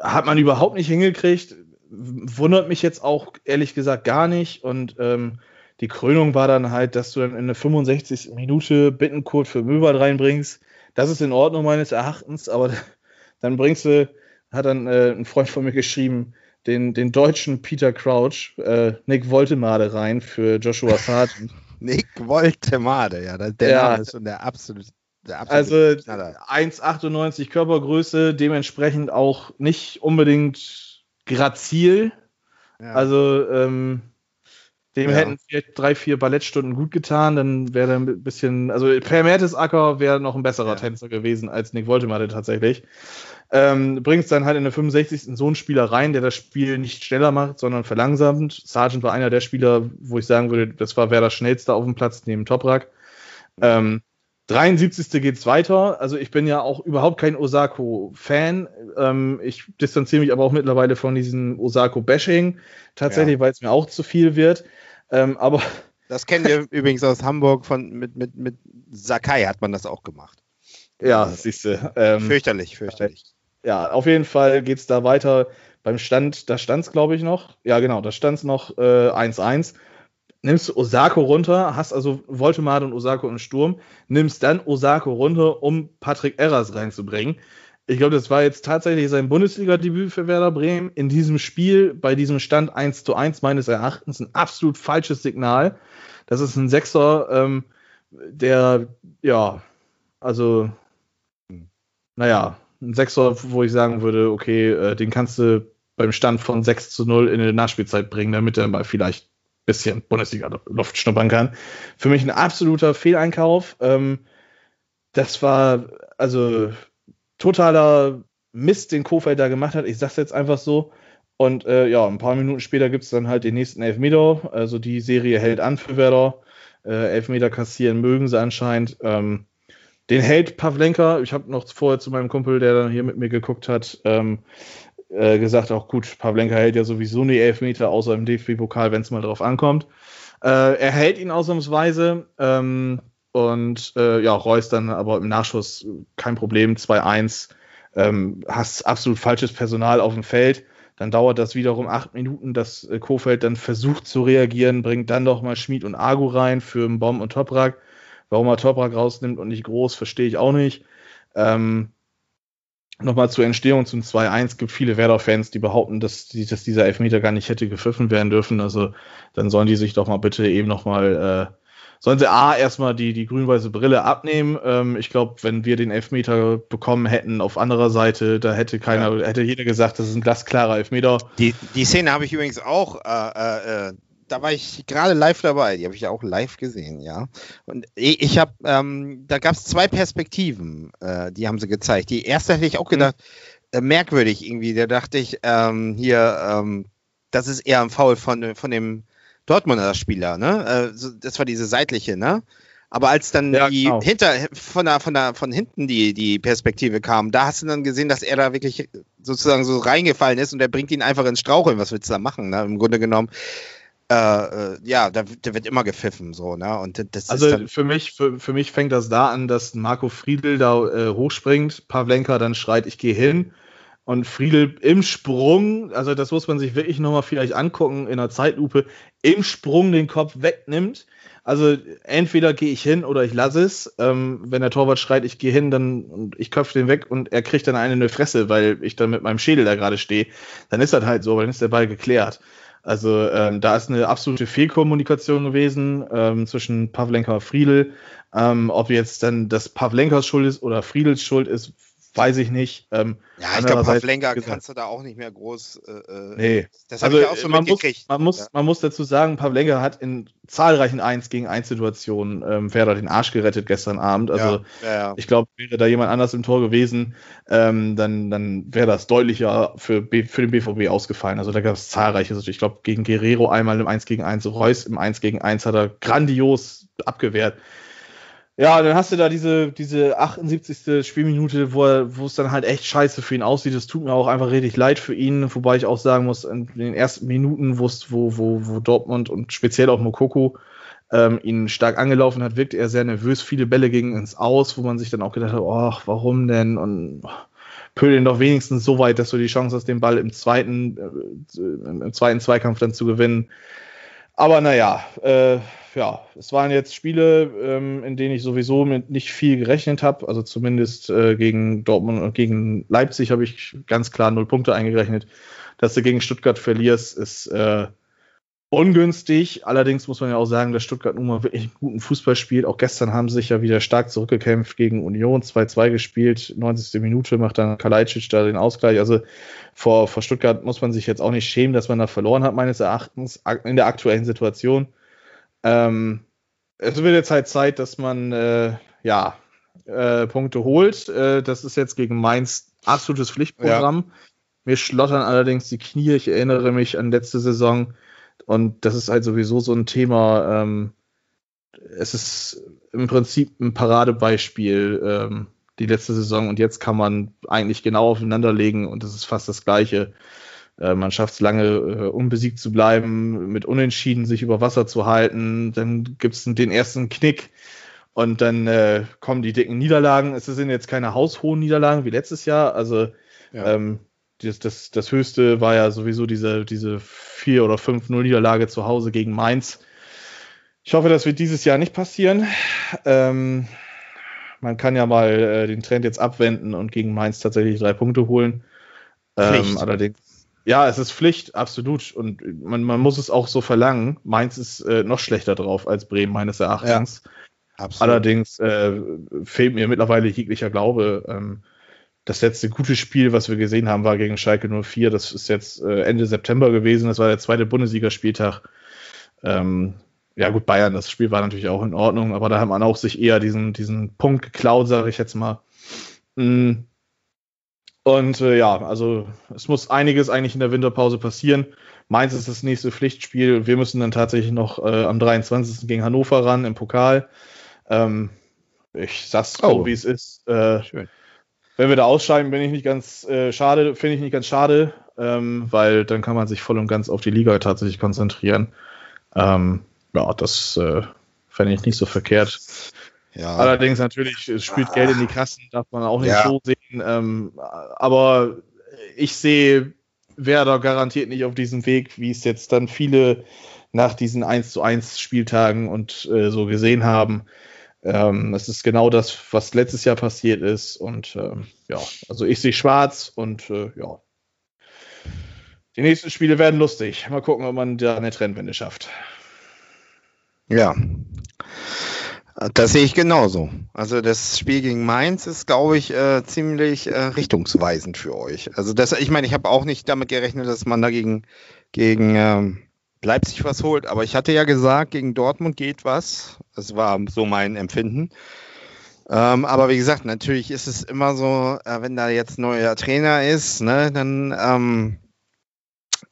hat man überhaupt nicht hingekriegt. Wundert mich jetzt auch ehrlich gesagt gar nicht. Und ähm, die Krönung war dann halt, dass du dann in der 65. Minute Bittencode für Möwald reinbringst. Das ist in Ordnung meines Erachtens, aber dann bringst du, hat dann äh, ein Freund von mir geschrieben, den, den deutschen Peter Crouch, äh, Nick Woltemade rein für Joshua Sargent. Nick Woltemade, ja, der Ja. Name ist schon der absolute. Also absolute Knaller. 1,98 Körpergröße, dementsprechend auch nicht unbedingt grazil. Ja. Also ähm, dem Ja. hätten vielleicht drei, vier Ballettstunden gut getan, dann wäre er ein bisschen, also Per Mertesacker wäre noch ein besserer Ja. Tänzer gewesen als Nick Woltemade tatsächlich. Ähm, bringst dann halt in der 65. so einen Spieler rein, der das Spiel nicht schneller macht, sondern verlangsamt. Sargent war einer der Spieler, wo ich sagen würde, das war wer das schnellste auf dem Platz neben Toprak. Ähm, 73. geht's weiter. Also ich bin ja auch überhaupt kein Osako-Fan. Ähm, ich distanziere mich aber auch mittlerweile von diesem Osako-Bashing. Tatsächlich, weil es mir auch zu viel wird. Ähm, aber Das kennen wir übrigens aus Hamburg von mit, mit, mit Sakai hat man das auch gemacht. ja, siehst du. Ähm, Fürchterlich, fürchterlich. ja, auf jeden Fall geht's da weiter. Beim Stand, da stand's glaube ich noch. Ja, genau, da stand's noch äh, 1-1. Nimmst du Osako runter, hast also Voltemade und Osako im Sturm, nimmst dann Osako runter, um Patrick Erras reinzubringen. Ich glaube, das war jetzt tatsächlich sein Bundesliga-Debüt für Werder Bremen. In diesem Spiel, bei diesem Stand 1 zu 1 meines Erachtens, ein absolut falsches Signal. Das ist ein Sechser, ähm, der, ja, also, naja, ein Sechser, wo ich sagen würde, okay, äh, den kannst du beim Stand von 6 zu 0 in die Nachspielzeit bringen, damit er mal vielleicht bisschen Bundesliga-Luft schnuppern kann. Für mich ein absoluter Fehleinkauf. Ähm, das war also totaler Mist, den Kofeld da gemacht hat. Ich sag's jetzt einfach so. Und äh, ja, ein paar Minuten später gibt es dann halt den nächsten Elfmeter. Also die Serie hält an für Werder. Äh, Elfmeter kassieren mögen sie anscheinend. Ähm, den hält Pavlenka. Ich habe noch vorher zu meinem Kumpel, der dann hier mit mir geguckt hat, ähm, äh, gesagt, auch gut, Pavlenka hält ja sowieso nie Elfmeter, außer im DFB-Pokal, wenn es mal drauf ankommt. Äh, er hält ihn ausnahmsweise. Ähm, und äh, ja, Reus dann aber im Nachschuss kein Problem, 2-1. Ähm, hast absolut falsches Personal auf dem Feld. Dann dauert das wiederum acht Minuten, dass äh, Kofeld dann versucht zu reagieren, bringt dann doch mal Schmid und Agu rein für Bomb und Toprak. Warum er Toprak rausnimmt und nicht groß, verstehe ich auch nicht. Ähm, Nochmal zur Entstehung zum 2-1 gibt viele Werder-Fans, die behaupten, dass, die, dass, dieser Elfmeter gar nicht hätte gepfiffen werden dürfen. Also dann sollen die sich doch mal bitte eben nochmal, äh, sollen sie A erstmal die, die grün-weiße Brille abnehmen. Ähm, ich glaube, wenn wir den Elfmeter bekommen hätten auf anderer Seite, da hätte keiner, ja. hätte jeder gesagt, das ist ein glasklarer Elfmeter. Die, die Szene habe ich übrigens auch äh, äh, da war ich gerade live dabei. Die habe ich ja auch live gesehen, ja. Und ich, habe, ähm, da gab es zwei Perspektiven, äh, die haben sie gezeigt. Die erste hätte ich auch gedacht, mhm. äh, merkwürdig irgendwie. Da dachte ich, ähm, hier, ähm, das ist eher ein Foul von, von dem Dortmunder Spieler, ne? Äh, das war diese seitliche, ne? Aber als dann ja, die genau. hinter von der, von der von hinten die die Perspektive kam, da hast du dann gesehen, dass er da wirklich sozusagen so reingefallen ist und er bringt ihn einfach ins Straucheln. Was willst du da machen? Ne? Im Grunde genommen äh, äh, ja, da, da, wird immer gepfiffen, so, ne? Und das also ist für mich, für, für mich fängt das da an, dass Marco Friedl da äh, hochspringt, Pavlenka dann schreit, ich gehe hin. Und Friedel im Sprung, also das muss man sich wirklich nochmal vielleicht angucken in der Zeitlupe, im Sprung den Kopf wegnimmt. Also entweder gehe ich hin oder ich lasse es. Ähm, wenn der Torwart schreit, ich gehe hin, dann und ich köpfe den weg und er kriegt dann eine in die Fresse, weil ich dann mit meinem Schädel da gerade stehe, dann ist das halt so, weil dann ist der Ball geklärt. Also ähm, da ist eine absolute Fehlkommunikation gewesen ähm, zwischen Pavlenka und Friedel. Ähm, ob jetzt dann das Pavlenkas Schuld ist oder Friedels Schuld ist, weiß ich nicht. Ähm, ja, ich glaube, Pavlenka kannst du da auch nicht mehr groß. Äh, äh nee. Das habe also, ich auch so man mitgekriegt. Muss, man, muss, ja. man muss dazu sagen, Pavlenka hat in zahlreichen 1 gegen 1 Situationen ähm, Werder den Arsch gerettet gestern Abend. Also ja, ja, ich glaube, wäre da jemand anders im Tor gewesen, ähm, dann, dann wäre das deutlicher für, B, für den BVB ausgefallen. Also da gab es zahlreiche. Also ich glaube, gegen Guerrero einmal im 1 gegen 1, Reus im 1 gegen 1 hat er grandios abgewehrt. Ja, dann hast du da diese, diese 78. Spielminute, wo, wo es dann halt echt scheiße für ihn aussieht. Es tut mir auch einfach richtig leid für ihn, wobei ich auch sagen muss, in den ersten Minuten, wo, wo, wo Dortmund und speziell auch Mokoko ähm, ihn stark angelaufen hat, wirkte er sehr nervös. Viele Bälle gingen ins Aus, wo man sich dann auch gedacht hat, ach, warum denn? Und pöl ihn doch wenigstens so weit, dass du die Chance hast, den Ball im zweiten, äh, im zweiten Zweikampf dann zu gewinnen. Aber naja, äh, ja, es waren jetzt Spiele, ähm, in denen ich sowieso mit nicht viel gerechnet habe. Also zumindest äh, gegen Dortmund und gegen Leipzig habe ich ganz klar null Punkte eingerechnet. Dass du gegen Stuttgart verlierst, ist äh, ungünstig. Allerdings muss man ja auch sagen, dass Stuttgart nun mal wirklich einen guten Fußball spielt. Auch gestern haben sie sich ja wieder stark zurückgekämpft gegen Union, 2-2 gespielt. 90. Minute macht dann Kalajdzic da den Ausgleich. Also vor, vor Stuttgart muss man sich jetzt auch nicht schämen, dass man da verloren hat, meines Erachtens, in der aktuellen Situation. Ähm, es wird jetzt halt Zeit, dass man äh, ja äh, Punkte holt. Äh, das ist jetzt gegen Mainz absolutes Pflichtprogramm. Ja. Mir schlottern allerdings die Knie. Ich erinnere mich an letzte Saison und das ist halt sowieso so ein Thema. Ähm, es ist im Prinzip ein Paradebeispiel ähm, die letzte Saison und jetzt kann man eigentlich genau aufeinanderlegen und das ist fast das Gleiche. Äh, man schafft es lange, äh, unbesiegt zu bleiben, mit Unentschieden sich über Wasser zu halten. Dann gibt es den ersten Knick und dann äh, kommen die dicken Niederlagen. Es sind jetzt keine haushohen Niederlagen wie letztes Jahr. Also ja. ähm, das, das, das höchste war ja sowieso diese, diese 4 oder 5-0 Niederlage zu Hause gegen Mainz. Ich hoffe, das wird dieses Jahr nicht passieren. Ähm, man kann ja mal äh, den Trend jetzt abwenden und gegen Mainz tatsächlich drei Punkte holen. Ähm, allerdings ja, es ist Pflicht, absolut. Und man, man muss es auch so verlangen. Mainz ist äh, noch schlechter drauf als Bremen, meines Erachtens. Ja, Allerdings äh, fehlt mir mittlerweile jeglicher Glaube. Ähm, das letzte gute Spiel, was wir gesehen haben, war gegen Schalke 04. Das ist jetzt äh, Ende September gewesen. Das war der zweite Bundesligaspieltag. Ähm, ja gut, Bayern, das Spiel war natürlich auch in Ordnung, aber da hat man auch sich eher diesen, diesen Punkt geklaut, sage ich jetzt mal. Mm. Und äh, ja, also es muss einiges eigentlich in der Winterpause passieren. Mainz ist das nächste Pflichtspiel. Wir müssen dann tatsächlich noch äh, am 23. gegen Hannover ran im Pokal. Ähm, ich sag's oh. so, wie es ist. Äh, Schön. Wenn wir da ausscheiden, bin ich nicht ganz äh, schade, finde ich nicht ganz schade, ähm, weil dann kann man sich voll und ganz auf die Liga tatsächlich konzentrieren. Ähm, ja, das äh, fände ich nicht so verkehrt. Ja. Allerdings natürlich, es spielt ah. Geld in die Kassen, darf man auch nicht ja. so sehen. Ähm, aber ich sehe Werder garantiert nicht auf diesem Weg, wie es jetzt dann viele nach diesen 1 zu 1 Spieltagen und äh, so gesehen haben. Ähm, ist genau das, was letztes Jahr passiert ist. Und ähm, ja, also ich sehe schwarz und äh, ja. Die nächsten Spiele werden lustig. Mal gucken, ob man da eine Trendwende schafft. Ja. Das sehe ich genauso. Also das Spiel gegen Mainz ist, glaube ich, äh, ziemlich äh, richtungsweisend für euch. Also das, ich meine, ich habe auch nicht damit gerechnet, dass man dagegen gegen ähm, Leipzig was holt, aber ich hatte ja gesagt, gegen Dortmund geht was. Das war so mein Empfinden. Ähm, aber wie gesagt, natürlich ist es immer so, äh, wenn da jetzt neuer Trainer ist, ne, dann ähm,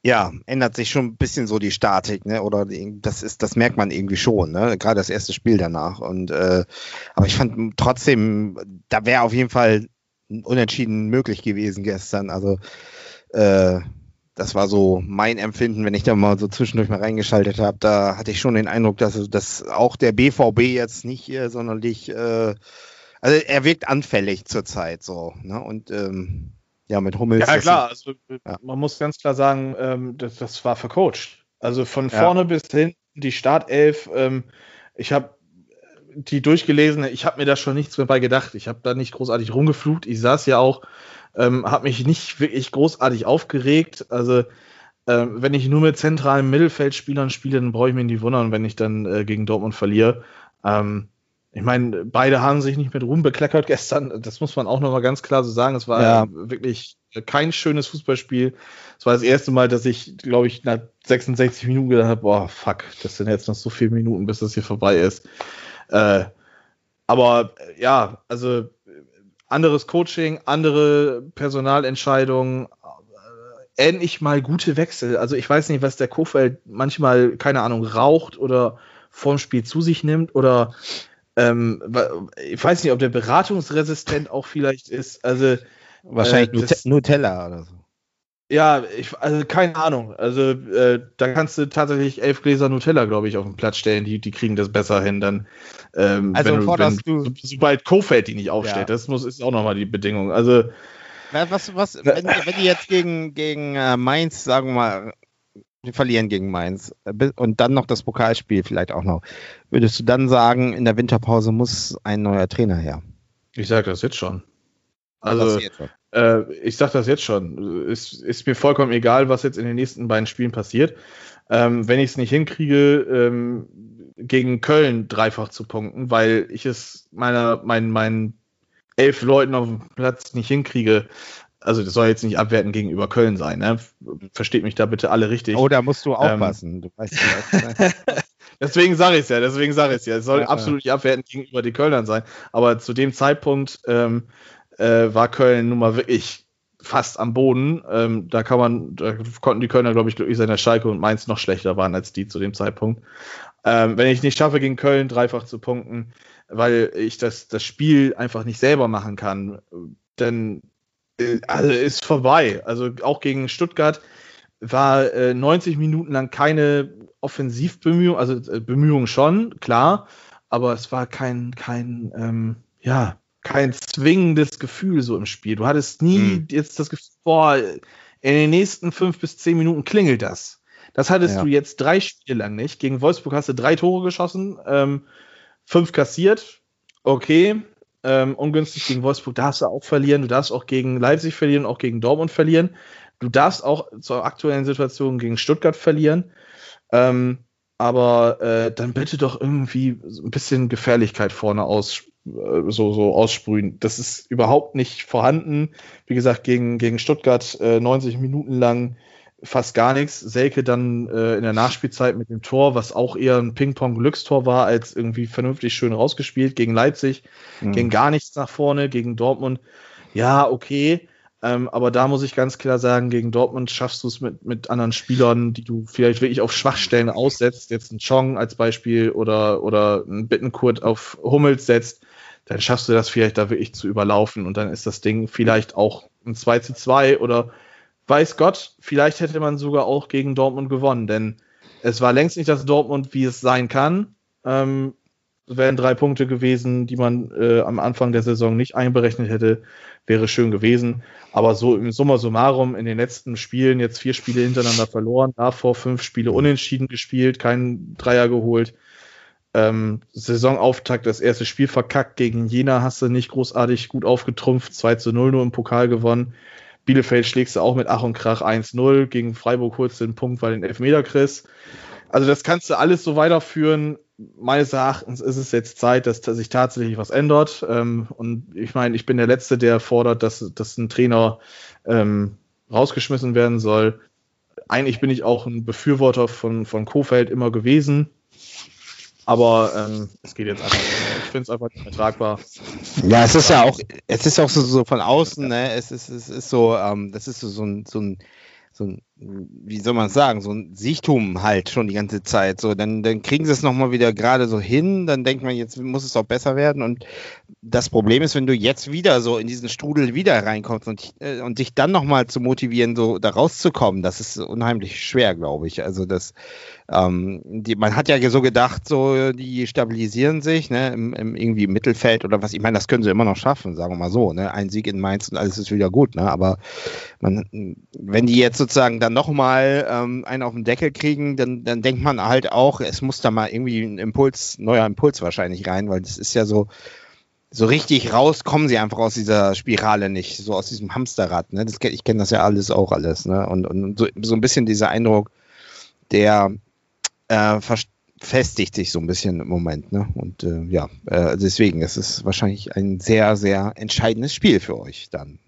ja, ändert sich schon ein bisschen so die Statik, ne? Oder das ist, das merkt man irgendwie schon, ne? Gerade das erste Spiel danach. Und äh, aber ich fand trotzdem, da wäre auf jeden Fall unentschieden möglich gewesen gestern. Also äh, das war so mein Empfinden, wenn ich da mal so zwischendurch mal reingeschaltet habe. Da hatte ich schon den Eindruck, dass, dass auch der BVB jetzt nicht hier sonderlich, äh, also er wirkt anfällig zurzeit so. Ne? Und ähm, ja, mit Hummels. Ja, klar. Also, ja. Man muss ganz klar sagen, ähm, das, das, war vercoacht. Also von vorne ja. bis hinten die Startelf. Ähm, ich habe die durchgelesen. Ich habe mir da schon nichts mehr bei gedacht. Ich habe da nicht großartig rumgeflucht. Ich saß ja auch, ähm, habe mich nicht wirklich großartig aufgeregt. Also ähm, wenn ich nur mit zentralen Mittelfeldspielern spiele, dann brauche ich mir nicht wundern, wenn ich dann äh, gegen Dortmund verliere. Ähm, ich meine, beide haben sich nicht mit Ruhm bekleckert gestern. Das muss man auch nochmal ganz klar so sagen. Es war ja. wirklich kein schönes Fußballspiel. Es war das erste Mal, dass ich, glaube ich, nach 66 Minuten gedacht habe, boah, fuck, das sind jetzt noch so viele Minuten, bis das hier vorbei ist. Äh, aber ja, also anderes Coaching, andere Personalentscheidungen, äh, endlich mal gute Wechsel. Also ich weiß nicht, was der Kofeld manchmal, keine Ahnung, raucht oder vorm Spiel zu sich nimmt oder ähm, ich weiß nicht, ob der beratungsresistent auch vielleicht ist. Also wahrscheinlich äh, Nutella oder so. Ja, ich, also keine Ahnung. Also äh, da kannst du tatsächlich elf Gläser Nutella, glaube ich, auf den Platz stellen. Die, die kriegen das besser hin. Dann, ähm, also wenn, wenn, du, sobald Kofeld die nicht aufstellt, ja. das muss ist auch nochmal die Bedingung. Also was, was, wenn, wenn die jetzt gegen, gegen äh, Mainz, sagen wir mal, die verlieren gegen Mainz äh, und dann noch das Pokalspiel vielleicht auch noch. Würdest du dann sagen, in der Winterpause muss ein neuer Trainer her? Ich sage das jetzt schon. Also, äh, ich sage das jetzt schon. Es ist mir vollkommen egal, was jetzt in den nächsten beiden Spielen passiert. Ähm, wenn ich es nicht hinkriege, ähm, gegen Köln dreifach zu punkten, weil ich es meiner, meinen, meinen elf Leuten auf dem Platz nicht hinkriege, also das soll jetzt nicht abwertend gegenüber Köln sein, ne? Versteht mich da bitte alle richtig. Oh, da musst du ähm, aufpassen. Ähm, du weißt nicht, deswegen sage ich es ja, deswegen sage ich es ja. Es soll ja, absolut nicht abwertend gegenüber den Kölnern sein. Aber zu dem Zeitpunkt ähm, äh, war Köln nun mal wirklich fast am Boden. Ähm, da kann man, da konnten die Kölner, glaube ich, glücklich sein, dass Schalke und Mainz noch schlechter waren als die zu dem Zeitpunkt. Ähm, wenn ich nicht schaffe, gegen Köln dreifach zu punkten, weil ich das, das Spiel einfach nicht selber machen kann, dann äh, also ist vorbei. Also auch gegen Stuttgart war äh, 90 Minuten lang keine Offensivbemühung, also äh, Bemühung schon, klar, aber es war kein, kein, ähm, ja, kein zwingendes Gefühl so im Spiel. Du hattest nie mhm. jetzt das Gefühl, boah, in den nächsten fünf bis zehn Minuten klingelt das. Das hattest ja. du jetzt drei Spiele lang nicht. Gegen Wolfsburg hast du drei Tore geschossen, ähm, fünf kassiert. Okay, ähm, ungünstig gegen Wolfsburg darfst du auch verlieren. Du darfst auch gegen Leipzig verlieren, auch gegen Dortmund verlieren. Du darfst auch zur aktuellen Situation gegen Stuttgart verlieren. Ähm, aber äh, dann bitte doch irgendwie ein bisschen Gefährlichkeit vorne aus, so, so aussprühen. Das ist überhaupt nicht vorhanden. Wie gesagt, gegen, gegen Stuttgart äh, 90 Minuten lang fast gar nichts. Selke dann äh, in der Nachspielzeit mit dem Tor, was auch eher ein Ping-Pong-Glückstor war, als irgendwie vernünftig schön rausgespielt gegen Leipzig, mhm. ging gar nichts nach vorne, gegen Dortmund. Ja, okay. Ähm, aber da muss ich ganz klar sagen, gegen Dortmund schaffst du es mit, mit anderen Spielern, die du vielleicht wirklich auf Schwachstellen aussetzt, jetzt ein Chong als Beispiel oder, oder ein Bittenkurt auf Hummels setzt, dann schaffst du das vielleicht da wirklich zu überlaufen und dann ist das Ding vielleicht auch ein 2 zu 2 oder weiß Gott, vielleicht hätte man sogar auch gegen Dortmund gewonnen, denn es war längst nicht das Dortmund, wie es sein kann. Ähm, wären drei Punkte gewesen, die man äh, am Anfang der Saison nicht einberechnet hätte, wäre schön gewesen. Aber so im Summa summarum in den letzten Spielen jetzt vier Spiele hintereinander verloren, davor fünf Spiele unentschieden gespielt, keinen Dreier geholt. Ähm, Saisonauftakt, das erste Spiel verkackt gegen Jena, hast du nicht großartig gut aufgetrumpft, 2 zu 0 nur im Pokal gewonnen. Bielefeld schlägst du auch mit Ach und Krach 1-0, gegen Freiburg kurz den Punkt, weil den Elfmeter kriegst. Also das kannst du alles so weiterführen. Meines Erachtens ist es jetzt Zeit, dass, dass sich tatsächlich was ändert. Ähm, und ich meine, ich bin der Letzte, der fordert, dass, dass ein Trainer ähm, rausgeschmissen werden soll. Eigentlich bin ich auch ein Befürworter von, von Kofeld immer gewesen. Aber ähm, es geht jetzt einfach. Ich finde es einfach nicht mehr tragbar. Ja, es ist ja auch, es ist auch so, so von außen, ne? Es ist, es ist so, ähm, das ist so, so ein, so ein so ein, wie soll man sagen, so ein Siechtum halt schon die ganze Zeit. So, dann, dann kriegen sie es nochmal wieder gerade so hin, dann denkt man, jetzt muss es auch besser werden. Und das Problem ist, wenn du jetzt wieder so in diesen Strudel wieder reinkommst und, äh, und dich dann nochmal zu motivieren, so da rauszukommen, das ist unheimlich schwer, glaube ich. Also das, ähm, die, man hat ja so gedacht, so die stabilisieren sich, ne, im, im irgendwie im Mittelfeld oder was. Ich meine, das können sie immer noch schaffen, sagen wir mal so. Ne, ein Sieg in Mainz und alles ist wieder gut. Ne, aber man, wenn die jetzt sozusagen dann nochmal ähm, einen auf den Deckel kriegen, dann, dann denkt man halt auch, es muss da mal irgendwie ein Impuls, neuer Impuls wahrscheinlich rein, weil das ist ja so so richtig raus kommen sie einfach aus dieser Spirale nicht, so aus diesem Hamsterrad. Ne? Das, ich kenne das ja alles auch alles. Ne? Und, und so, so ein bisschen dieser Eindruck, der äh, festigt sich so ein bisschen im Moment. Ne? Und äh, ja, äh, deswegen, es ist wahrscheinlich ein sehr, sehr entscheidendes Spiel für euch dann.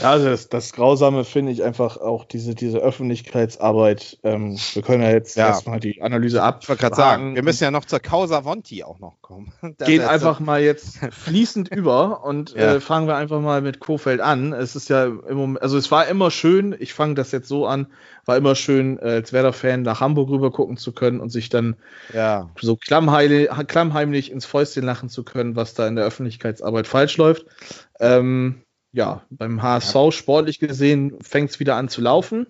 Ja, also das, das Grausame finde ich einfach auch diese, diese Öffentlichkeitsarbeit. Ähm, wir können ja jetzt ja. erstmal die Analyse ab. Ich wollte gerade sagen, wir müssen ja noch zur Causa Vonti auch noch kommen. Gehen einfach mal jetzt fließend über und ja. äh, fangen wir einfach mal mit Kofeld an. Es ist ja im Moment, also es war immer schön, ich fange das jetzt so an, war immer schön, äh, als Werder-Fan nach Hamburg rüber gucken zu können und sich dann ja. so klammheimlich, klammheimlich ins Fäustchen lachen zu können, was da in der Öffentlichkeitsarbeit falsch läuft. Ähm, ja, beim HSV ja. sportlich gesehen fängt es wieder an zu laufen.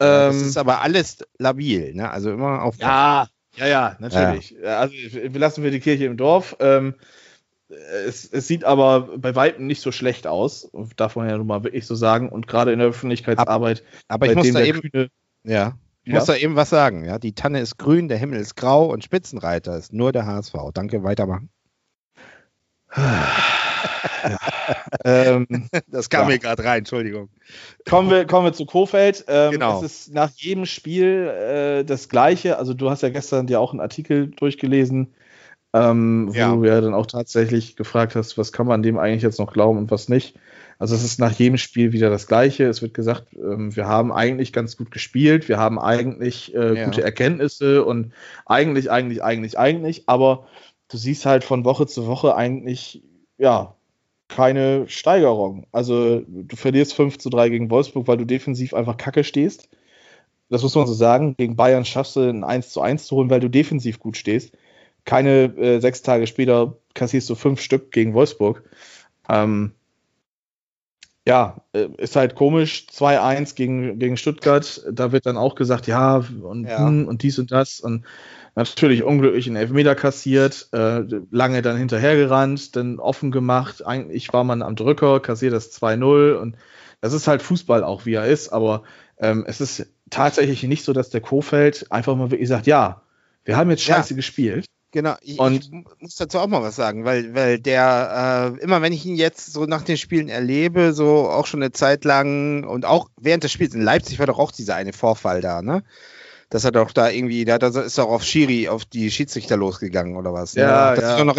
Ja, das ähm, ist aber alles labil, ne? Also immer auf. Ja, ja, ja, natürlich. Ja. Also wir lassen wir die Kirche im Dorf. Ähm, es, es, sieht aber bei weitem nicht so schlecht aus, darf man ja nun mal wirklich so sagen. Und gerade in der Öffentlichkeitsarbeit. Aber ich muss da eben, Kühne, ja, ich muss da eben was sagen. Ja, die Tanne ist grün, der Himmel ist grau und Spitzenreiter ist nur der HSV. Danke, weitermachen. ähm, das kam ja. mir gerade rein, Entschuldigung. Kommen wir, kommen wir zu Kofeld. Ähm, genau. Es ist nach jedem Spiel äh, das Gleiche. Also, du hast ja gestern dir auch einen Artikel durchgelesen, ähm, wo ja. du ja dann auch tatsächlich gefragt hast, was kann man dem eigentlich jetzt noch glauben und was nicht. Also, es ist nach jedem Spiel wieder das Gleiche. Es wird gesagt, ähm, wir haben eigentlich ganz gut gespielt, wir haben eigentlich äh, gute Erkenntnisse und eigentlich, eigentlich, eigentlich, eigentlich, aber du siehst halt von Woche zu Woche eigentlich, ja, keine Steigerung. Also du verlierst 5 zu 3 gegen Wolfsburg, weil du defensiv einfach kacke stehst. Das muss man so sagen. Gegen Bayern schaffst du ein 1 zu 1 zu holen, weil du defensiv gut stehst. Keine äh, sechs Tage später kassierst du fünf Stück gegen Wolfsburg. Ähm, ja, äh, ist halt komisch. 2-1 gegen, gegen Stuttgart. Da wird dann auch gesagt, ja, und, ja. Hm, und dies und das. Und natürlich unglücklich einen Elfmeter kassiert, äh, lange dann hinterhergerannt, dann offen gemacht. Eigentlich war man am Drücker, kassiert das 2-0 und das ist halt Fußball auch, wie er ist, aber ähm, es ist tatsächlich nicht so, dass der Kofeld einfach mal wirklich sagt, ja, wir haben jetzt scheiße ja. gespielt. Genau, ich, und, ich muss dazu auch mal was sagen, weil, weil der, äh, immer wenn ich ihn jetzt so nach den Spielen erlebe, so auch schon eine Zeit lang und auch während des Spiels in Leipzig war doch auch dieser eine Vorfall da, ne? Dass er doch da irgendwie, da ist doch auf Schiri, auf die Schiedsrichter losgegangen oder was. Ne? Ja, das ja. Ist doch noch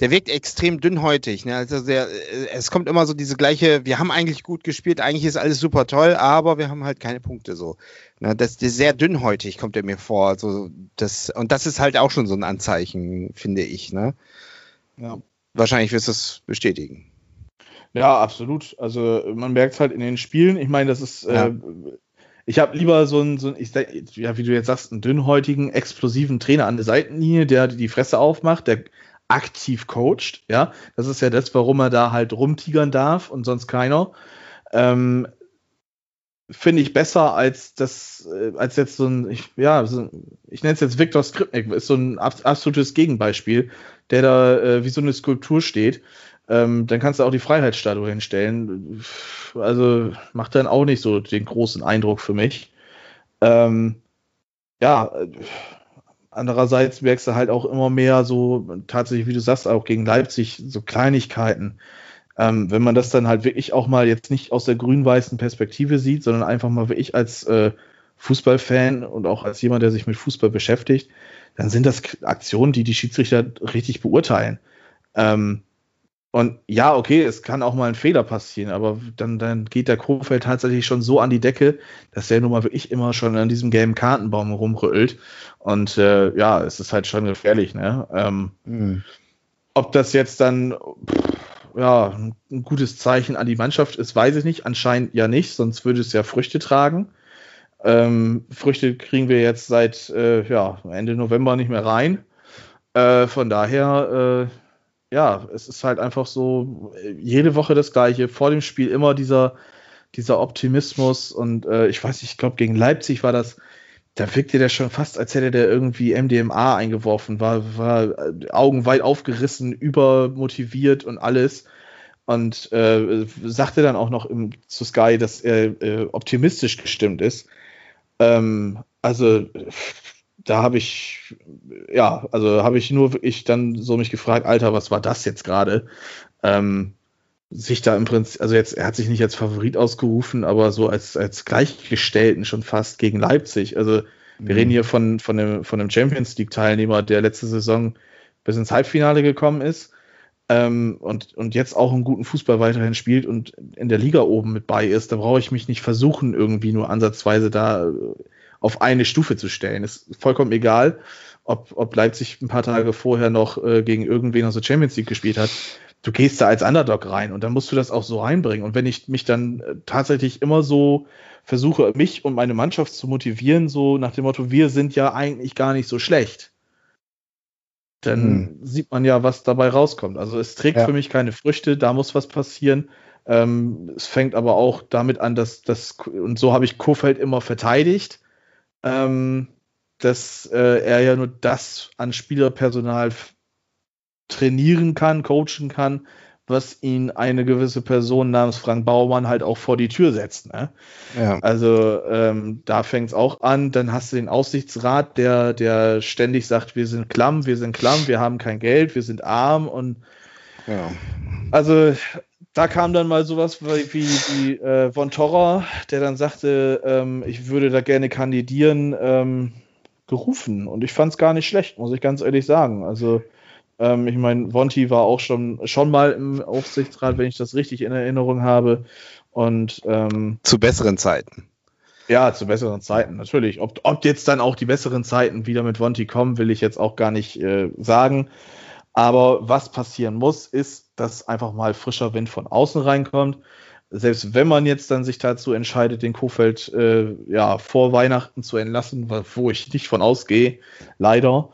der wirkt extrem dünnhäutig. Ne? Also der, äh, es kommt immer so diese gleiche, wir haben eigentlich gut gespielt, eigentlich ist alles super toll, aber wir haben halt keine Punkte so. Ne? Das, das ist sehr dünnhäutig, kommt er mir vor. Also das, und das ist halt auch schon so ein Anzeichen, finde ich. Ne? Ja. Wahrscheinlich wirst du es bestätigen. Ja, absolut. Also man merkt es halt in den Spielen. Ich meine, das ist, ja. äh, ich habe lieber so einen, so einen ich, ja, wie du jetzt sagst, einen dünnhäutigen, explosiven Trainer an der Seitenlinie, der die Fresse aufmacht, der aktiv coacht. Ja, das ist ja das, warum er da halt rumtigern darf und sonst keiner. Ähm, Finde ich besser als das, äh, als jetzt so ein, ich, ja, so, ich nenne es jetzt Viktor Skripnik, ist so ein absolutes Gegenbeispiel, der da äh, wie so eine Skulptur steht. Ähm, dann kannst du auch die Freiheitsstatue hinstellen. Also macht dann auch nicht so den großen Eindruck für mich. Ähm, ja, andererseits merkst du halt auch immer mehr so, tatsächlich, wie du sagst, auch gegen Leipzig, so Kleinigkeiten. Ähm, wenn man das dann halt wirklich auch mal jetzt nicht aus der grün-weißen Perspektive sieht, sondern einfach mal wirklich als äh, Fußballfan und auch als jemand, der sich mit Fußball beschäftigt, dann sind das Aktionen, die die Schiedsrichter richtig beurteilen. Ähm, und ja, okay, es kann auch mal ein Fehler passieren, aber dann, dann geht der Kofeld tatsächlich schon so an die Decke, dass der nun mal wirklich immer schon an diesem gelben Kartenbaum rumrüttelt. Und äh, ja, es ist halt schon gefährlich, ne? Ähm, mhm. Ob das jetzt dann ja, ein gutes Zeichen an die Mannschaft ist, weiß ich nicht. Anscheinend ja nicht, sonst würde es ja Früchte tragen. Ähm, Früchte kriegen wir jetzt seit äh, ja, Ende November nicht mehr rein. Äh, von daher, äh, ja, es ist halt einfach so, jede Woche das Gleiche. Vor dem Spiel immer dieser, dieser Optimismus und äh, ich weiß nicht, ich glaube, gegen Leipzig war das, da wirkte der schon fast, als hätte der irgendwie MDMA eingeworfen, war, war äh, Augen weit aufgerissen, übermotiviert und alles. Und äh, sagte dann auch noch im, zu Sky, dass er äh, optimistisch gestimmt ist. Ähm, also da habe ich, ja, also habe ich nur wirklich dann so mich gefragt, Alter, was war das jetzt gerade? Ähm, sich da im Prinzip, also jetzt, er hat sich nicht als Favorit ausgerufen, aber so als, als Gleichgestellten schon fast gegen Leipzig. Also wir mhm. reden hier von, von, einem, von einem Champions League-Teilnehmer, der letzte Saison bis ins Halbfinale gekommen ist ähm, und, und jetzt auch einen guten Fußball weiterhin spielt und in der Liga oben mit bei ist. Da brauche ich mich nicht versuchen, irgendwie nur ansatzweise da auf eine Stufe zu stellen. Ist vollkommen egal, ob, ob Leipzig ein paar Tage vorher noch äh, gegen irgendwen aus der Champions League gespielt hat. Du gehst da als Underdog rein und dann musst du das auch so reinbringen. Und wenn ich mich dann äh, tatsächlich immer so versuche, mich und meine Mannschaft zu motivieren, so nach dem Motto, wir sind ja eigentlich gar nicht so schlecht, dann hm. sieht man ja, was dabei rauskommt. Also es trägt ja. für mich keine Früchte, da muss was passieren. Ähm, es fängt aber auch damit an, dass das, und so habe ich Kofeld immer verteidigt, ähm, dass äh, er ja nur das an Spielerpersonal trainieren kann, coachen kann, was ihn eine gewisse Person namens Frank Baumann halt auch vor die Tür setzt. Ne? Ja. Also ähm, da fängt es auch an. Dann hast du den Aussichtsrat, der, der ständig sagt, wir sind klamm, wir sind klamm, wir haben kein Geld, wir sind arm und ja. also da kam dann mal sowas wie, wie, äh, Von Torra, der dann sagte, ähm, ich würde da gerne kandidieren, ähm, gerufen. Und ich fand es gar nicht schlecht, muss ich ganz ehrlich sagen. Also, ähm, ich meine, Vonti war auch schon, schon mal im Aufsichtsrat, wenn ich das richtig in Erinnerung habe. Und ähm, zu besseren Zeiten. Ja, zu besseren Zeiten, natürlich. Ob, ob jetzt dann auch die besseren Zeiten wieder mit Vonti kommen, will ich jetzt auch gar nicht äh, sagen. Aber was passieren muss, ist, dass einfach mal frischer Wind von außen reinkommt. Selbst wenn man jetzt dann sich dazu entscheidet, den Kofeld äh, ja, vor Weihnachten zu entlassen, wo ich nicht von ausgehe, leider,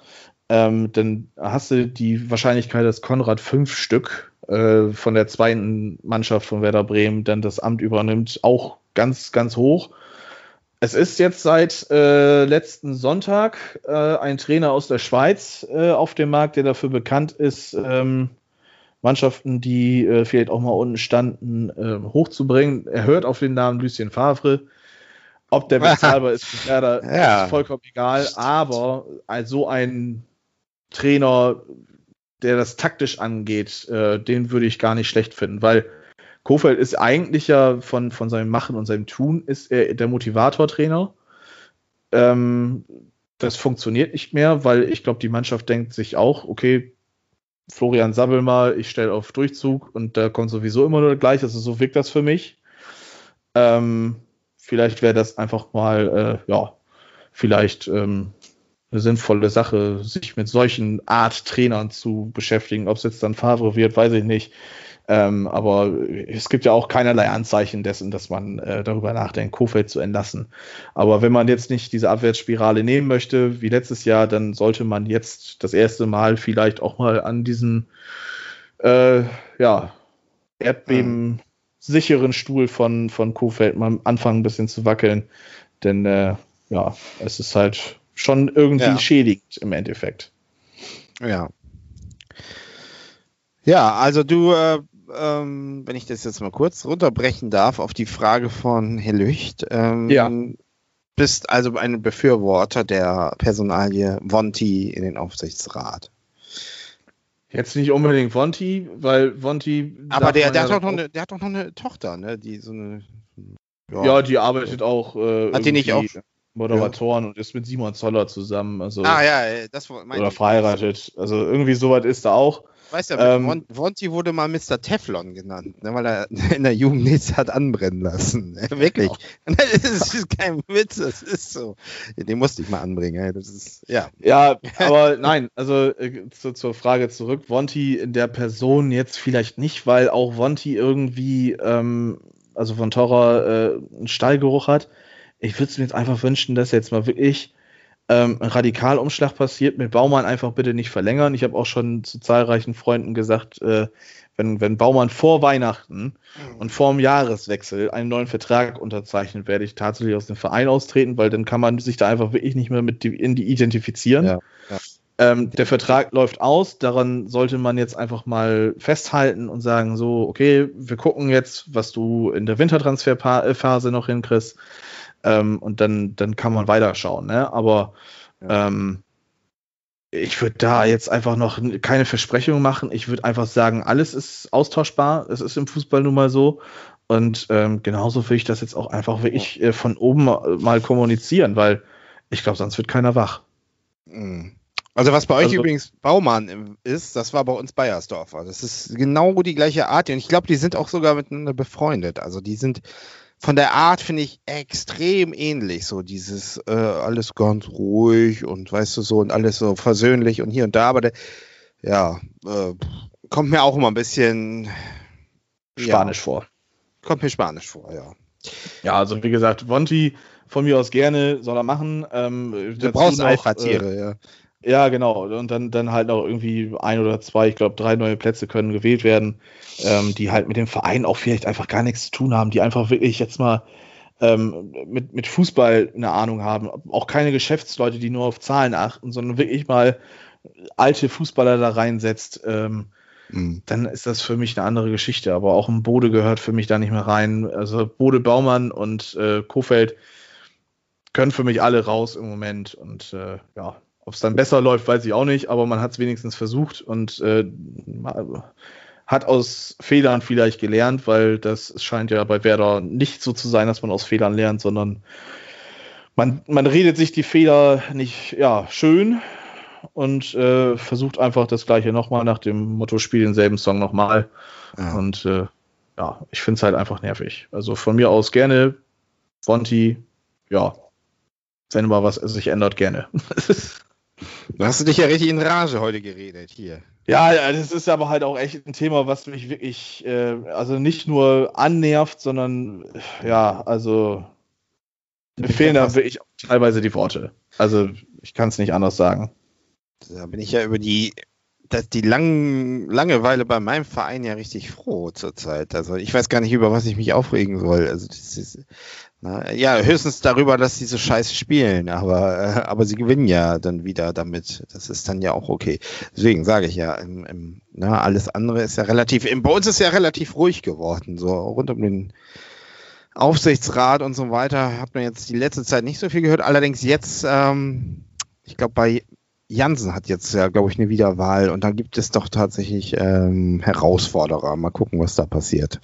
ähm, dann hast du die Wahrscheinlichkeit, dass Konrad fünf Stück äh, von der zweiten Mannschaft von Werder Bremen dann das Amt übernimmt, auch ganz, ganz hoch. Es ist jetzt seit äh, letzten Sonntag äh, ein Trainer aus der Schweiz äh, auf dem Markt, der dafür bekannt ist, ähm, Mannschaften, die äh, vielleicht auch mal unten standen, äh, hochzubringen. Er hört auf den Namen Lucien Favre. Ob der bezahlbar ist für Werder, ja. ist vollkommen egal. Aber als so ein Trainer, der das taktisch angeht, äh, den würde ich gar nicht schlecht finden, weil Kofeld ist eigentlich ja von, von seinem Machen und seinem Tun ist er der Motivator-Trainer. Ähm, das funktioniert nicht mehr, weil ich glaube, die Mannschaft denkt sich auch, okay, Florian sabbel mal, ich stelle auf Durchzug und da kommt sowieso immer nur gleich. Also so wirkt das für mich. Ähm, vielleicht wäre das einfach mal, äh, ja, vielleicht ähm, eine sinnvolle Sache, sich mit solchen Art Trainern zu beschäftigen. Ob es jetzt dann Favre wird, weiß ich nicht. Ähm, aber es gibt ja auch keinerlei Anzeichen dessen, dass man äh, darüber nachdenkt, Kofeld zu entlassen. Aber wenn man jetzt nicht diese Abwärtsspirale nehmen möchte, wie letztes Jahr, dann sollte man jetzt das erste Mal vielleicht auch mal an diesen äh, ja, Erdbeben sicheren Stuhl von, von Kofeld mal anfangen, ein bisschen zu wackeln. Denn äh, ja, es ist halt schon irgendwie ja. schädigend im Endeffekt. Ja. Ja, also du äh, ähm, wenn ich das jetzt mal kurz runterbrechen darf, auf die Frage von Herr Lücht. Ähm, ja. Bist also ein Befürworter der Personalie Vonti in den Aufsichtsrat. Jetzt nicht unbedingt Vonti, weil Vonti. Aber der, der, ja hat doch noch eine, der hat doch noch eine Tochter, ne? Die so eine. Ja, ja die arbeitet auch. Äh, hat die nicht auch? Moderatoren ja. und ist mit Simon Zoller zusammen. Also, ah ja, das Oder verheiratet. Also irgendwie soweit ist er auch. Weißt du, ähm, Vonti wurde mal Mr. Teflon genannt, ne, weil er in der Jugend nichts hat anbrennen lassen. Wirklich. Genau. Das ist kein Witz, das ist so. Den musste ich mal anbringen. Das ist, ja. ja, aber nein, also äh, zu, zur Frage zurück. Vonti in der Person jetzt vielleicht nicht, weil auch Vonti irgendwie, ähm, also von Torra, äh, einen Stallgeruch hat. Ich würde es mir jetzt einfach wünschen, dass jetzt mal wirklich ähm, ein Radikalumschlag passiert, mit Baumann einfach bitte nicht verlängern. Ich habe auch schon zu zahlreichen Freunden gesagt, äh, wenn, wenn Baumann vor Weihnachten mhm. und vor dem Jahreswechsel einen neuen Vertrag unterzeichnet, werde ich tatsächlich aus dem Verein austreten, weil dann kann man sich da einfach wirklich nicht mehr mit die, in die identifizieren. Ja, ja. Ähm, der Vertrag läuft aus, daran sollte man jetzt einfach mal festhalten und sagen, so, okay, wir gucken jetzt, was du in der Wintertransferphase noch hinkriegst. Ähm, und dann, dann kann man weiterschauen. Ne? Aber ja. ähm, ich würde da jetzt einfach noch keine Versprechung machen. Ich würde einfach sagen, alles ist austauschbar. Es ist im Fußball nun mal so. Und ähm, genauso will ich das jetzt auch einfach wirklich äh, von oben mal kommunizieren, weil ich glaube, sonst wird keiner wach. Mhm. Also was bei euch also, übrigens Baumann ist, das war bei uns Bayersdorfer. Das ist genau die gleiche Art. Und ich glaube, die sind auch sogar miteinander befreundet. Also die sind von der Art finde ich extrem ähnlich. So dieses äh, alles ganz ruhig und weißt du so und alles so versöhnlich und hier und da. Aber der, ja, äh, kommt mir auch immer ein bisschen Spanisch ja, vor. Kommt mir Spanisch vor, ja. Ja, also wie gesagt, Vonti von mir aus gerne soll er machen. Ähm, du brauchst auch Ratiere, äh, ja. Ja, genau. Und dann, dann halt noch irgendwie ein oder zwei, ich glaube, drei neue Plätze können gewählt werden, ähm, die halt mit dem Verein auch vielleicht einfach gar nichts zu tun haben, die einfach wirklich jetzt mal ähm, mit, mit Fußball eine Ahnung haben. Auch keine Geschäftsleute, die nur auf Zahlen achten, sondern wirklich mal alte Fußballer da reinsetzt. Ähm, mhm. Dann ist das für mich eine andere Geschichte. Aber auch ein Bode gehört für mich da nicht mehr rein. Also Bode Baumann und äh, Kofeld können für mich alle raus im Moment. Und äh, ja, ob es dann besser läuft, weiß ich auch nicht, aber man hat es wenigstens versucht und äh, hat aus Fehlern vielleicht gelernt, weil das scheint ja bei Werder nicht so zu sein, dass man aus Fehlern lernt, sondern man, man redet sich die Fehler nicht ja, schön und äh, versucht einfach das gleiche nochmal nach dem Motto, spiel denselben Song nochmal. Ja. Und äh, ja, ich finde es halt einfach nervig. Also von mir aus gerne, Bonti, ja, wenn mal was sich ändert, gerne. Da hast du dich ja richtig in Rage heute geredet hier. Ja, das ist aber halt auch echt ein Thema, was mich wirklich, äh, also nicht nur annervt, sondern ja, also mir fehlen da wirklich teilweise die Worte. Also ich kann es nicht anders sagen. Da bin ich ja über die, dass die lang, Langeweile bei meinem Verein ja richtig froh zurzeit. Also ich weiß gar nicht, über was ich mich aufregen soll. Also das ist, na, ja, höchstens darüber, dass sie so scheiße spielen, aber, äh, aber sie gewinnen ja dann wieder damit. Das ist dann ja auch okay. Deswegen sage ich ja, im, im, na, alles andere ist ja relativ, im, bei uns ist ja relativ ruhig geworden, so rund um den Aufsichtsrat und so weiter hat man jetzt die letzte Zeit nicht so viel gehört. Allerdings jetzt, ähm, ich glaube, bei Jansen hat jetzt ja, glaube ich, eine Wiederwahl und da gibt es doch tatsächlich ähm, Herausforderer. Mal gucken, was da passiert.